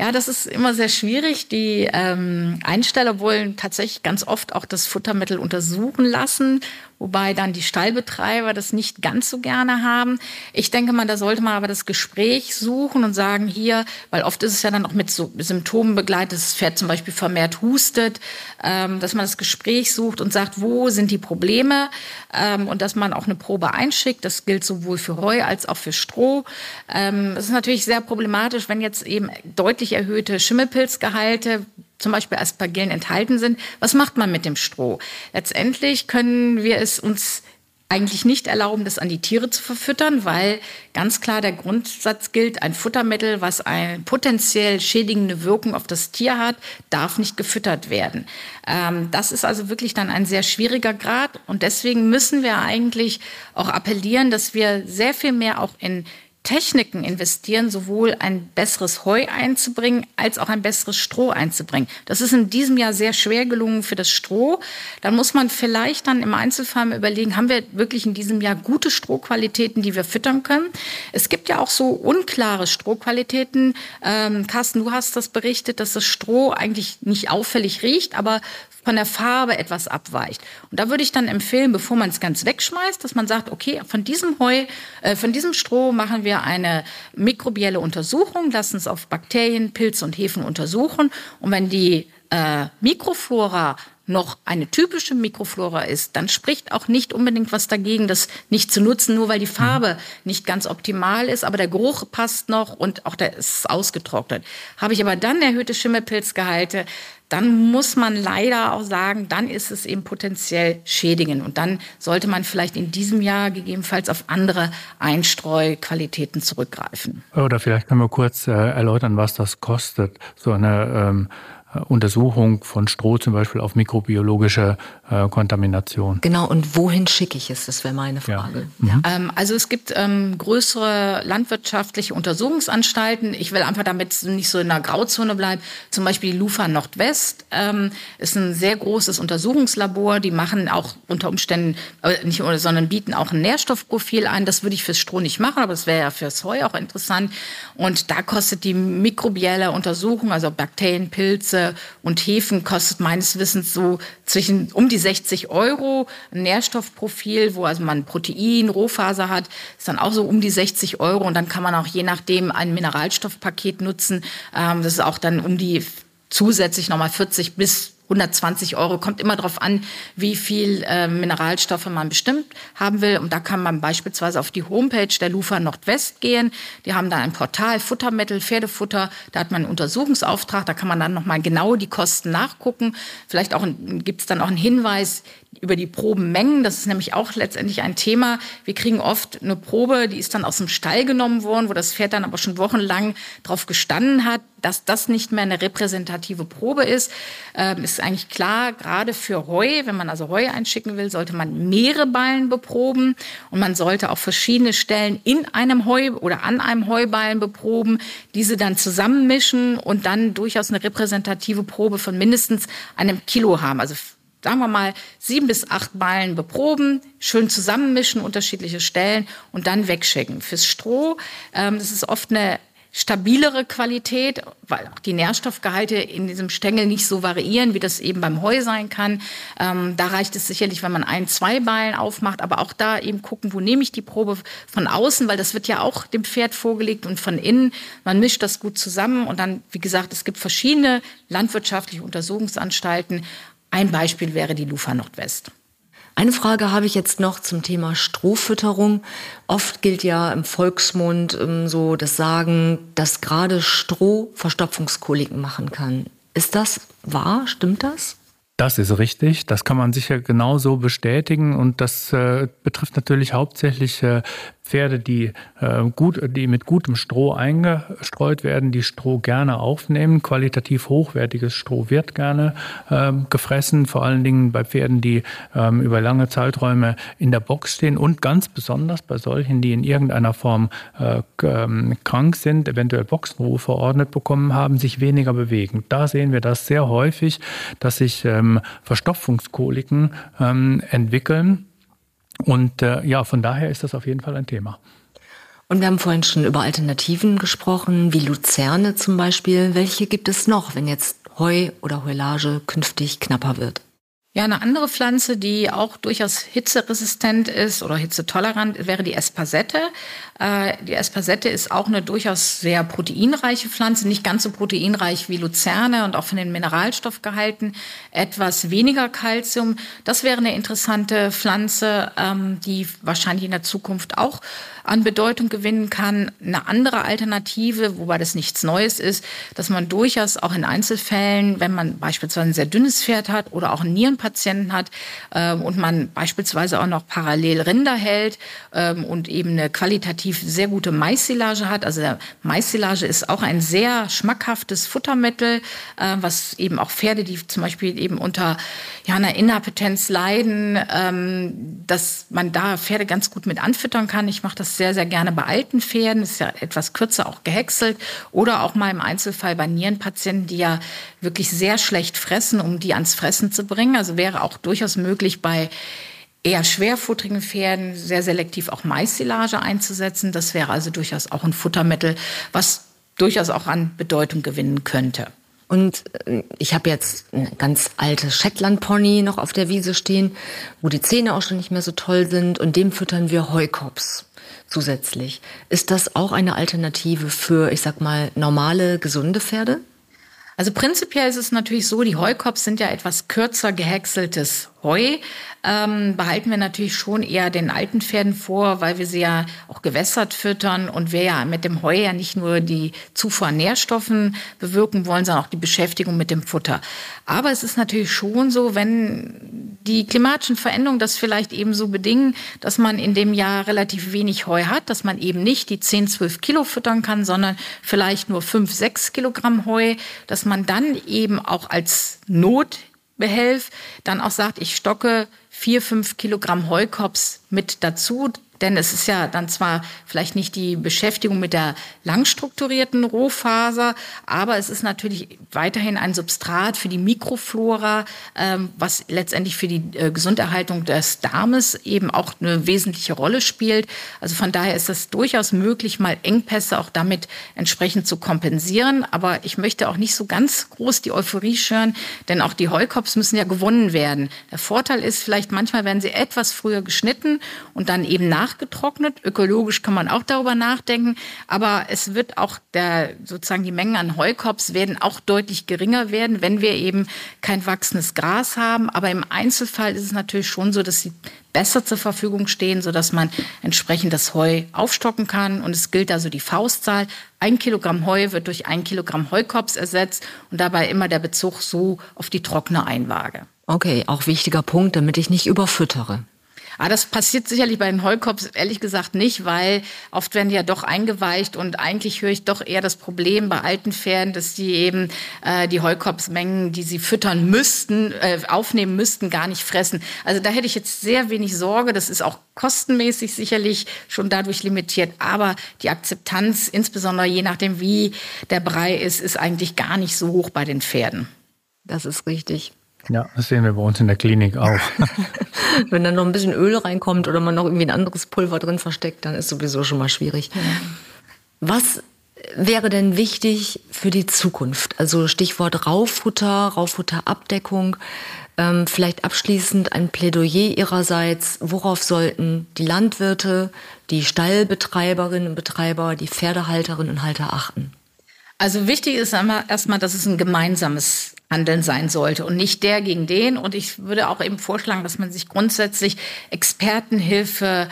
Ja, das ist immer sehr schwierig. Die ähm, Einsteller wollen tatsächlich ganz oft auch das Futtermittel untersuchen lassen wobei dann die Stallbetreiber das nicht ganz so gerne haben. Ich denke mal, da sollte man aber das Gespräch suchen und sagen, hier, weil oft ist es ja dann auch mit so Symptomen begleitet, das Pferd zum Beispiel vermehrt hustet, ähm, dass man das Gespräch sucht und sagt, wo sind die Probleme ähm, und dass man auch eine Probe einschickt. Das gilt sowohl für Heu als auch für Stroh. Ähm, es ist natürlich sehr problematisch, wenn jetzt eben deutlich erhöhte Schimmelpilzgehalte zum Beispiel Aspergillen enthalten sind. Was macht man mit dem Stroh? Letztendlich können wir es uns eigentlich nicht erlauben, das an die Tiere zu verfüttern, weil ganz klar der Grundsatz gilt, ein Futtermittel, was eine potenziell schädigende Wirkung auf das Tier hat, darf nicht gefüttert werden. Ähm, das ist also wirklich dann ein sehr schwieriger Grad und deswegen müssen wir eigentlich auch appellieren, dass wir sehr viel mehr auch in Techniken investieren, sowohl ein besseres Heu einzubringen, als auch ein besseres Stroh einzubringen. Das ist in diesem Jahr sehr schwer gelungen für das Stroh. Dann muss man vielleicht dann im Einzelfall überlegen, haben wir wirklich in diesem Jahr gute Strohqualitäten, die wir füttern können? Es gibt ja auch so unklare Strohqualitäten. Ähm, Carsten, du hast das berichtet, dass das Stroh eigentlich nicht auffällig riecht, aber von der Farbe etwas abweicht. Und da würde ich dann empfehlen, bevor man es ganz wegschmeißt, dass man sagt, okay, von diesem Heu, äh, von diesem Stroh machen wir eine mikrobielle Untersuchung, lassen es auf Bakterien, Pilze und Hefen untersuchen. Und wenn die äh, Mikroflora noch eine typische Mikroflora ist, dann spricht auch nicht unbedingt was dagegen, das nicht zu nutzen, nur weil die Farbe mhm. nicht ganz optimal ist, aber der Geruch passt noch und auch der ist ausgetrocknet. Habe ich aber dann erhöhte Schimmelpilzgehalte, dann muss man leider auch sagen, dann ist es eben potenziell schädigend. Und dann sollte man vielleicht in diesem Jahr gegebenenfalls auf andere Einstreuqualitäten zurückgreifen. Oder vielleicht können wir kurz äh, erläutern, was das kostet, so eine ähm, äh, Untersuchung von Stroh zum Beispiel auf mikrobiologische äh, Kontamination. Genau, und wohin schicke ich es? Das wäre meine Frage. Ja. Mhm. Ähm, also es gibt ähm, größere landwirtschaftliche Untersuchungsanstalten. Ich will einfach damit nicht so in der Grauzone bleiben. Zum Beispiel die Lufa Nordwest ähm, ist ein sehr großes Untersuchungslabor. Die machen auch unter Umständen, äh, nicht sondern bieten auch ein Nährstoffprofil ein. Das würde ich fürs Stroh nicht machen, aber das wäre ja fürs Heu auch interessant. Und da kostet die mikrobielle Untersuchung, also Bakterien, Pilze und Hefen, kostet meines Wissens so zwischen um die 60 Euro. Ein Nährstoffprofil, wo also man Protein, Rohfaser hat, ist dann auch so um die 60 Euro. Und dann kann man auch je nachdem ein Mineralstoffpaket nutzen. Ähm, das ist auch dann um die zusätzlich nochmal 40 bis 120 Euro. Kommt immer darauf an, wie viel äh, Mineralstoffe man bestimmt haben will. Und da kann man beispielsweise auf die Homepage der Lufa Nordwest gehen. Die haben da ein Portal Futtermittel, Pferdefutter. Da hat man einen Untersuchungsauftrag. Da kann man dann nochmal genau die Kosten nachgucken. Vielleicht auch gibt es dann auch einen Hinweis, über die Probenmengen. Das ist nämlich auch letztendlich ein Thema. Wir kriegen oft eine Probe, die ist dann aus dem Stall genommen worden, wo das Pferd dann aber schon wochenlang drauf gestanden hat, dass das nicht mehr eine repräsentative Probe ist. Ähm, ist eigentlich klar, gerade für Heu, wenn man also Heu einschicken will, sollte man mehrere Ballen beproben und man sollte auch verschiedene Stellen in einem Heu oder an einem Heuballen beproben, diese dann zusammenmischen und dann durchaus eine repräsentative Probe von mindestens einem Kilo haben. Also sagen wir mal, sieben bis acht Meilen beproben, schön zusammenmischen, unterschiedliche Stellen und dann wegschicken. Fürs Stroh, ähm, das ist oft eine stabilere Qualität, weil auch die Nährstoffgehalte in diesem Stängel nicht so variieren, wie das eben beim Heu sein kann. Ähm, da reicht es sicherlich, wenn man ein, zwei Ballen aufmacht, aber auch da eben gucken, wo nehme ich die Probe von außen, weil das wird ja auch dem Pferd vorgelegt und von innen. Man mischt das gut zusammen und dann, wie gesagt, es gibt verschiedene landwirtschaftliche Untersuchungsanstalten, ein Beispiel wäre die Lufa Nordwest. Eine Frage habe ich jetzt noch zum Thema Strohfütterung. Oft gilt ja im Volksmund ähm, so das Sagen, dass gerade Stroh Verstopfungskoliken machen kann. Ist das wahr? Stimmt das? Das ist richtig. Das kann man sicher genauso bestätigen. Und das äh, betrifft natürlich hauptsächlich äh, Pferde, die, äh, gut, die mit gutem Stroh eingestreut werden, die Stroh gerne aufnehmen. Qualitativ hochwertiges Stroh wird gerne äh, gefressen, vor allen Dingen bei Pferden, die ähm, über lange Zeiträume in der Box stehen und ganz besonders bei solchen, die in irgendeiner Form äh, ähm, krank sind, eventuell Boxenruhe verordnet bekommen haben, sich weniger bewegen. Da sehen wir das sehr häufig, dass sich ähm, Verstopfungskoliken ähm, entwickeln und äh, ja, von daher ist das auf jeden Fall ein Thema. Und wir haben vorhin schon über Alternativen gesprochen, wie Luzerne zum Beispiel. Welche gibt es noch, wenn jetzt Heu oder Heulage künftig knapper wird? Ja, eine andere Pflanze, die auch durchaus hitzeresistent ist oder hitzetolerant, wäre die Espasette. Äh, die Espasette ist auch eine durchaus sehr proteinreiche Pflanze, nicht ganz so proteinreich wie Luzerne und auch von den Mineralstoffgehalten etwas weniger Kalzium. Das wäre eine interessante Pflanze, ähm, die wahrscheinlich in der Zukunft auch an Bedeutung gewinnen kann. Eine andere Alternative, wobei das nichts Neues ist, dass man durchaus auch in Einzelfällen, wenn man beispielsweise ein sehr dünnes Pferd hat oder auch ein Nieren Nierenpatienten hat ähm, und man beispielsweise auch noch parallel Rinder hält ähm, und eben eine qualitativ sehr gute Maissilage hat. Also Maissilage ist auch ein sehr schmackhaftes Futtermittel, äh, was eben auch Pferde, die zum Beispiel eben unter ja, einer Inappetenz leiden, ähm, dass man da Pferde ganz gut mit anfüttern kann. Ich mache das sehr, sehr gerne bei alten Pferden. Das ist ja etwas kürzer auch gehäckselt oder auch mal im Einzelfall bei Nierenpatienten, die ja wirklich sehr schlecht fressen, um die ans Fressen zu bringen. Also wäre auch durchaus möglich bei eher schwerfutterigen Pferden sehr selektiv auch Maissilage einzusetzen. Das wäre also durchaus auch ein Futtermittel, was durchaus auch an Bedeutung gewinnen könnte. Und äh, ich habe jetzt ein ganz altes Shetland-Pony noch auf der Wiese stehen, wo die Zähne auch schon nicht mehr so toll sind. Und dem füttern wir Heukops zusätzlich. Ist das auch eine Alternative für, ich sag mal, normale, gesunde Pferde? Also prinzipiell ist es natürlich so, die Heukops sind ja etwas kürzer gehäckseltes Heu ähm, behalten wir natürlich schon eher den alten Pferden vor, weil wir sie ja auch gewässert füttern und wir ja mit dem Heu ja nicht nur die Zufuhr an Nährstoffen bewirken wollen, sondern auch die Beschäftigung mit dem Futter. Aber es ist natürlich schon so, wenn die klimatischen Veränderungen das vielleicht eben so bedingen, dass man in dem Jahr relativ wenig Heu hat, dass man eben nicht die 10, 12 Kilo füttern kann, sondern vielleicht nur 5, 6 Kilogramm Heu, dass man dann eben auch als Not behelf, dann auch sagt, ich stocke vier, fünf Kilogramm Heukops mit dazu. Denn es ist ja dann zwar vielleicht nicht die Beschäftigung mit der langstrukturierten Rohfaser, aber es ist natürlich weiterhin ein Substrat für die Mikroflora, ähm, was letztendlich für die äh, Gesunderhaltung des Darmes eben auch eine wesentliche Rolle spielt. Also von daher ist es durchaus möglich, mal Engpässe auch damit entsprechend zu kompensieren. Aber ich möchte auch nicht so ganz groß die Euphorie schüren, denn auch die Heukops müssen ja gewonnen werden. Der Vorteil ist vielleicht, manchmal werden sie etwas früher geschnitten und dann eben nach nachgetrocknet. Ökologisch kann man auch darüber nachdenken. Aber es wird auch der, sozusagen die Mengen an Heukops werden auch deutlich geringer werden, wenn wir eben kein wachsendes Gras haben. Aber im Einzelfall ist es natürlich schon so, dass sie besser zur Verfügung stehen, sodass man entsprechend das Heu aufstocken kann. Und es gilt also die Faustzahl. Ein Kilogramm Heu wird durch ein Kilogramm Heukops ersetzt und dabei immer der Bezug so auf die trockene Einwaage. Okay, auch wichtiger Punkt, damit ich nicht überfüttere. Ah, das passiert sicherlich bei den Heukops ehrlich gesagt nicht, weil oft werden die ja doch eingeweicht und eigentlich höre ich doch eher das Problem bei alten Pferden, dass die eben äh, die Heukopsmengen, die sie füttern müssten, äh, aufnehmen müssten, gar nicht fressen. Also da hätte ich jetzt sehr wenig Sorge. Das ist auch kostenmäßig sicherlich schon dadurch limitiert. Aber die Akzeptanz, insbesondere je nachdem, wie der Brei ist, ist eigentlich gar nicht so hoch bei den Pferden. Das ist richtig. Ja, das sehen wir bei uns in der Klinik auch. Wenn dann noch ein bisschen Öl reinkommt oder man noch irgendwie ein anderes Pulver drin versteckt, dann ist sowieso schon mal schwierig. Was wäre denn wichtig für die Zukunft? Also Stichwort Rauffutter, Rauffutterabdeckung. Ähm, vielleicht abschließend ein Plädoyer Ihrerseits. Worauf sollten die Landwirte, die Stallbetreiberinnen und Betreiber, die Pferdehalterinnen und Halter achten? Also wichtig ist erstmal, dass es ein gemeinsames Handeln sein sollte und nicht der gegen den. Und ich würde auch eben vorschlagen, dass man sich grundsätzlich Expertenhilfe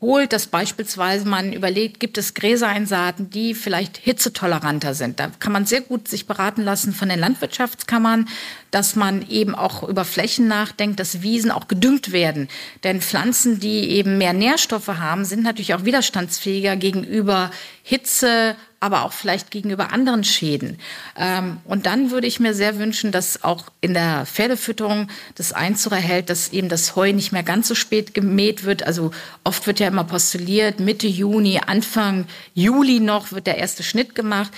holt, dass beispielsweise man überlegt, gibt es Gräsereinsaten, die vielleicht hitzetoleranter sind. Da kann man sehr gut sich beraten lassen von den Landwirtschaftskammern, dass man eben auch über Flächen nachdenkt, dass Wiesen auch gedüngt werden. Denn Pflanzen, die eben mehr Nährstoffe haben, sind natürlich auch widerstandsfähiger gegenüber Hitze, aber auch vielleicht gegenüber anderen Schäden. Ähm, und dann würde ich mir sehr wünschen, dass auch in der Pferdefütterung das Einzug erhält, dass eben das Heu nicht mehr ganz so spät gemäht wird. Also oft wird ja immer postuliert, Mitte Juni, Anfang Juli noch wird der erste Schnitt gemacht.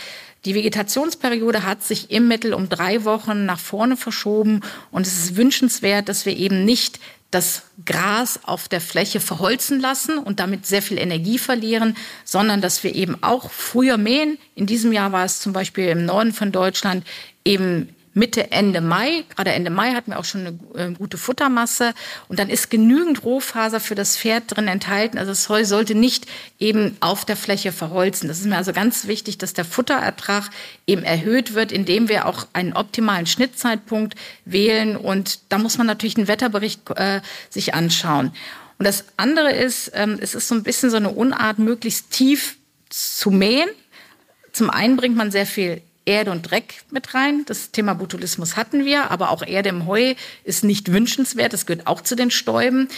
Die Vegetationsperiode hat sich im Mittel um drei Wochen nach vorne verschoben und es ist wünschenswert, dass wir eben nicht das Gras auf der Fläche verholzen lassen und damit sehr viel Energie verlieren, sondern dass wir eben auch früher mähen. In diesem Jahr war es zum Beispiel im Norden von Deutschland eben Mitte, Ende Mai, gerade Ende Mai hatten wir auch schon eine äh, gute Futtermasse und dann ist genügend Rohfaser für das Pferd drin enthalten. Also das Heu sollte nicht eben auf der Fläche verholzen. Das ist mir also ganz wichtig, dass der Futterertrag eben erhöht wird, indem wir auch einen optimalen Schnittzeitpunkt wählen und da muss man natürlich einen Wetterbericht äh, sich anschauen. Und das andere ist, ähm, es ist so ein bisschen so eine Unart, möglichst tief zu mähen. Zum einen bringt man sehr viel Erde und Dreck mit rein. Das Thema Botulismus hatten wir, aber auch Erde im Heu ist nicht wünschenswert. Das gehört auch zu den Stäuben.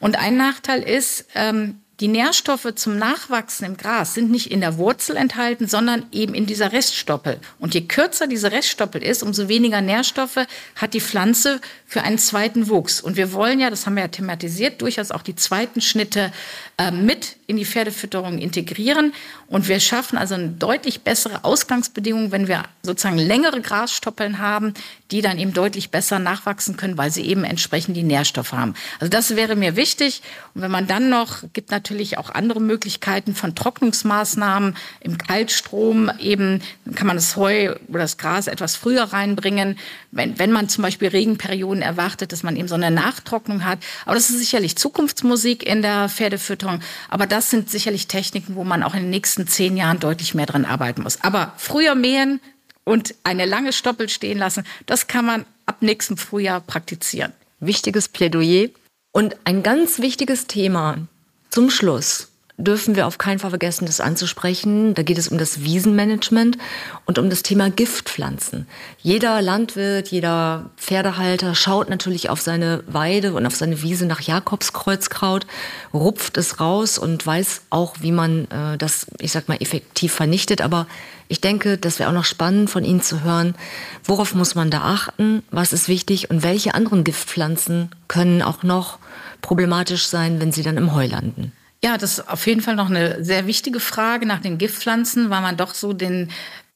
Und ein Nachteil ist, ähm, die Nährstoffe zum Nachwachsen im Gras sind nicht in der Wurzel enthalten, sondern eben in dieser Reststoppel. Und je kürzer diese Reststoppel ist, umso weniger Nährstoffe hat die Pflanze für einen zweiten Wuchs. Und wir wollen ja, das haben wir ja thematisiert, durchaus auch die zweiten Schnitte äh, mit in die Pferdefütterung integrieren. Und wir schaffen also eine deutlich bessere Ausgangsbedingung, wenn wir sozusagen längere Grasstoppeln haben, die dann eben deutlich besser nachwachsen können, weil sie eben entsprechend die Nährstoffe haben. Also das wäre mir wichtig. Und wenn man dann noch, gibt natürlich auch andere Möglichkeiten von Trocknungsmaßnahmen im Kaltstrom eben, kann man das Heu oder das Gras etwas früher reinbringen, wenn, wenn man zum Beispiel Regenperioden erwartet, dass man eben so eine Nachtrocknung hat. Aber das ist sicherlich Zukunftsmusik in der Pferdefütterung. Aber das sind sicherlich Techniken, wo man auch in den nächsten zehn Jahren deutlich mehr dran arbeiten muss. Aber früher mähen und eine lange Stoppel stehen lassen, das kann man ab nächstem Frühjahr praktizieren. Wichtiges Plädoyer. Und ein ganz wichtiges Thema zum Schluss dürfen wir auf keinen Fall vergessen, das anzusprechen. Da geht es um das Wiesenmanagement und um das Thema Giftpflanzen. Jeder Landwirt, jeder Pferdehalter schaut natürlich auf seine Weide und auf seine Wiese nach Jakobskreuzkraut, rupft es raus und weiß auch, wie man äh, das, ich sag mal, effektiv vernichtet. Aber ich denke, das wäre auch noch spannend von Ihnen zu hören, worauf muss man da achten, was ist wichtig und welche anderen Giftpflanzen können auch noch problematisch sein, wenn sie dann im Heu landen. Ja, das ist auf jeden Fall noch eine sehr wichtige Frage nach den Giftpflanzen, weil man doch so den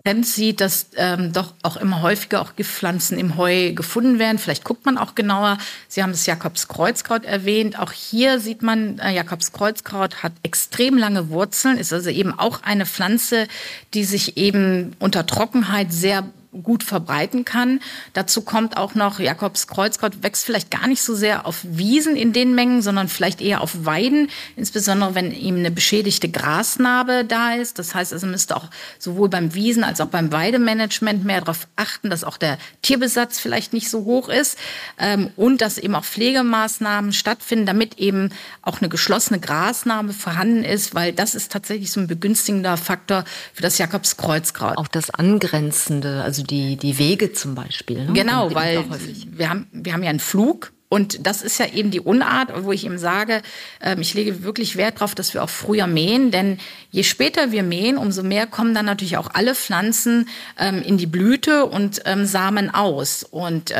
Trend sieht, dass ähm, doch auch immer häufiger auch Giftpflanzen im Heu gefunden werden. Vielleicht guckt man auch genauer. Sie haben das Jakobskreuzkraut erwähnt. Auch hier sieht man, äh, Jakobskreuzkraut hat extrem lange Wurzeln, ist also eben auch eine Pflanze, die sich eben unter Trockenheit sehr gut verbreiten kann. Dazu kommt auch noch, Jakobs Kreuzkraut wächst vielleicht gar nicht so sehr auf Wiesen in den Mengen, sondern vielleicht eher auf Weiden, insbesondere wenn ihm eine beschädigte Grasnarbe da ist. Das heißt, also müsste auch sowohl beim Wiesen- als auch beim Weidemanagement mehr darauf achten, dass auch der Tierbesatz vielleicht nicht so hoch ist ähm, und dass eben auch Pflegemaßnahmen stattfinden, damit eben auch eine geschlossene Grasnarbe vorhanden ist, weil das ist tatsächlich so ein begünstigender Faktor für das Jakobs Kreuzkraut. Auch das angrenzende, also die, die Wege zum Beispiel. Ne? Genau, weil wir haben, wir haben ja einen Flug und das ist ja eben die Unart, wo ich ihm sage, ähm, ich lege wirklich Wert darauf, dass wir auch früher mähen, denn je später wir mähen, umso mehr kommen dann natürlich auch alle Pflanzen ähm, in die Blüte und ähm, Samen aus. Und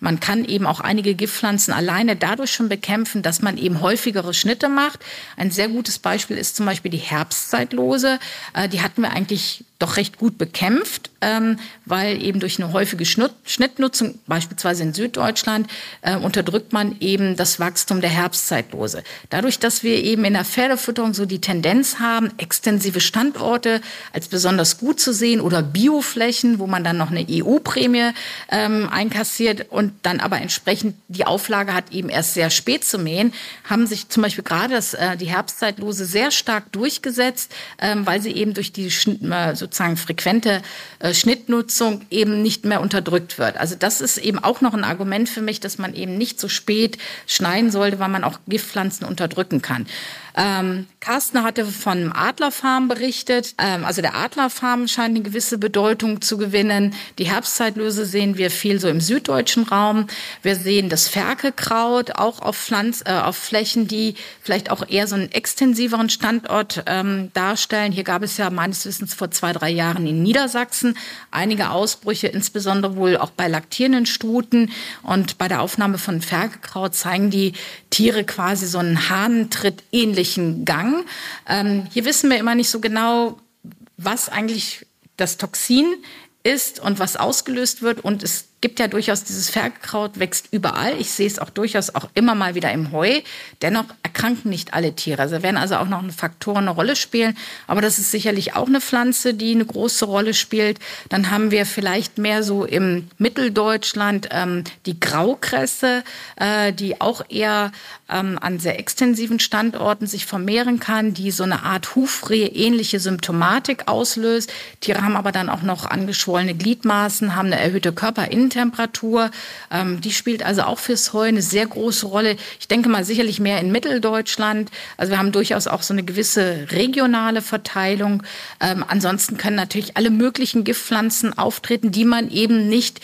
man kann eben auch einige Giftpflanzen alleine dadurch schon bekämpfen, dass man eben häufigere Schnitte macht. Ein sehr gutes Beispiel ist zum Beispiel die Herbstzeitlose. Äh, die hatten wir eigentlich doch recht gut bekämpft, ähm, weil eben durch eine häufige Schnittnutzung, beispielsweise in Süddeutschland, äh, unterdrückt man eben das Wachstum der Herbstzeitlose. Dadurch, dass wir eben in der Pferdefütterung so die Tendenz haben, extensive Standorte als besonders gut zu sehen oder Bioflächen, wo man dann noch eine EU-Prämie ähm, einkassiert und dann aber entsprechend die Auflage hat, eben erst sehr spät zu mähen, haben sich zum Beispiel gerade äh, die Herbstzeitlose sehr stark durchgesetzt, ähm, weil sie eben durch die äh, so sozusagen frequente äh, Schnittnutzung eben nicht mehr unterdrückt wird. Also das ist eben auch noch ein Argument für mich, dass man eben nicht so spät schneiden sollte, weil man auch Giftpflanzen unterdrücken kann. Ähm, Carsten hatte von Adlerfarm berichtet. Ähm, also der Adlerfarm scheint eine gewisse Bedeutung zu gewinnen. Die Herbstzeitlöse sehen wir viel so im süddeutschen Raum. Wir sehen das Ferkelkraut auch auf, Pflanz, äh, auf Flächen, die vielleicht auch eher so einen extensiveren Standort ähm, darstellen. Hier gab es ja meines Wissens vor zwei, drei Jahren in Niedersachsen einige Ausbrüche, insbesondere wohl auch bei laktierenden Stuten. Und bei der Aufnahme von Ferkelkraut zeigen die Tiere quasi so einen Hahnentritt ähnlichen Gang. Ähm, hier wissen wir immer nicht so genau, was eigentlich das Toxin ist und was ausgelöst wird. Und es gibt ja durchaus dieses Ferkelkraut, wächst überall. Ich sehe es auch durchaus auch immer mal wieder im Heu. Dennoch erkranken nicht alle Tiere. Also werden also auch noch Faktoren eine Rolle spielen. Aber das ist sicherlich auch eine Pflanze, die eine große Rolle spielt. Dann haben wir vielleicht mehr so im Mitteldeutschland ähm, die Graukresse, äh, die auch eher ähm, an sehr extensiven Standorten sich vermehren kann, die so eine Art Hufrehe-ähnliche Symptomatik auslöst. Tiere haben aber dann auch noch angeschwollene Gliedmaßen, haben eine erhöhte Körperinnenlänge Bodentemperatur. Ähm, die spielt also auch fürs Heu eine sehr große Rolle. Ich denke mal sicherlich mehr in Mitteldeutschland. Also wir haben durchaus auch so eine gewisse regionale Verteilung. Ähm, ansonsten können natürlich alle möglichen Giftpflanzen auftreten, die man eben nicht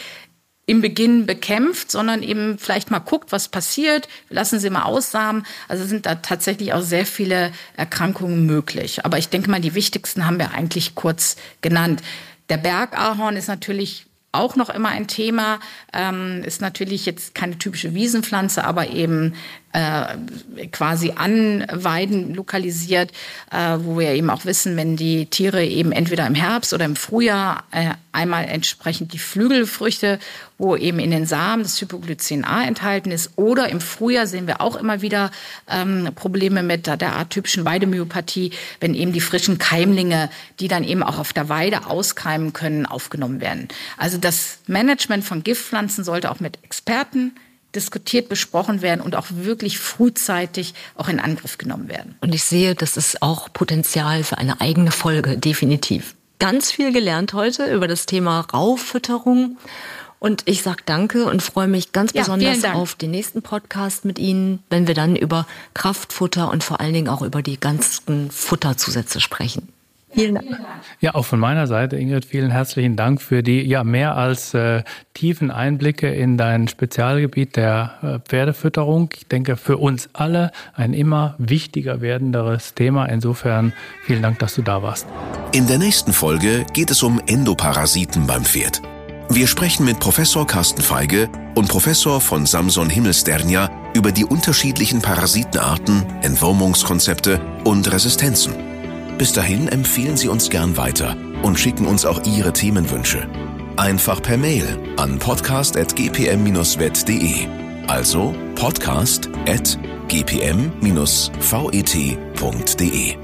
im Beginn bekämpft, sondern eben vielleicht mal guckt, was passiert, lassen sie mal aussamen. Also sind da tatsächlich auch sehr viele Erkrankungen möglich. Aber ich denke mal, die wichtigsten haben wir eigentlich kurz genannt. Der Bergahorn ist natürlich auch noch immer ein Thema. Ähm, ist natürlich jetzt keine typische Wiesenpflanze, aber eben äh, quasi an Weiden lokalisiert, äh, wo wir eben auch wissen, wenn die Tiere eben entweder im Herbst oder im Frühjahr äh, einmal entsprechend die Flügelfrüchte, wo eben in den Samen das Hypoglycin A enthalten ist, oder im Frühjahr sehen wir auch immer wieder ähm, Probleme mit der atypischen Weidemyopathie, wenn eben die frischen Keimlinge, die dann eben auch auf der Weide auskeimen können, aufgenommen werden. Also das Management von Giftpflanzen sollte auch mit Experten diskutiert, besprochen werden und auch wirklich frühzeitig auch in Angriff genommen werden. Und ich sehe, das ist auch Potenzial für eine eigene Folge, definitiv. Ganz viel gelernt heute über das Thema Raufütterung. Und ich sage danke und freue mich ganz ja, besonders auf den nächsten Podcast mit Ihnen, wenn wir dann über Kraftfutter und vor allen Dingen auch über die ganzen Futterzusätze sprechen. Vielen Dank. Ja, auch von meiner Seite, Ingrid, vielen herzlichen Dank für die ja mehr als äh, tiefen Einblicke in dein Spezialgebiet der äh, Pferdefütterung. Ich denke, für uns alle ein immer wichtiger werdenderes Thema. Insofern vielen Dank, dass du da warst. In der nächsten Folge geht es um Endoparasiten beim Pferd. Wir sprechen mit Professor Carsten Feige und Professor von Samson Himmelsternia über die unterschiedlichen Parasitenarten, Entwurmungskonzepte und Resistenzen. Bis dahin empfehlen Sie uns gern weiter und schicken uns auch Ihre Themenwünsche. Einfach per Mail an podcast.gpm-vet.de. Also podcast.gpm-vet.de.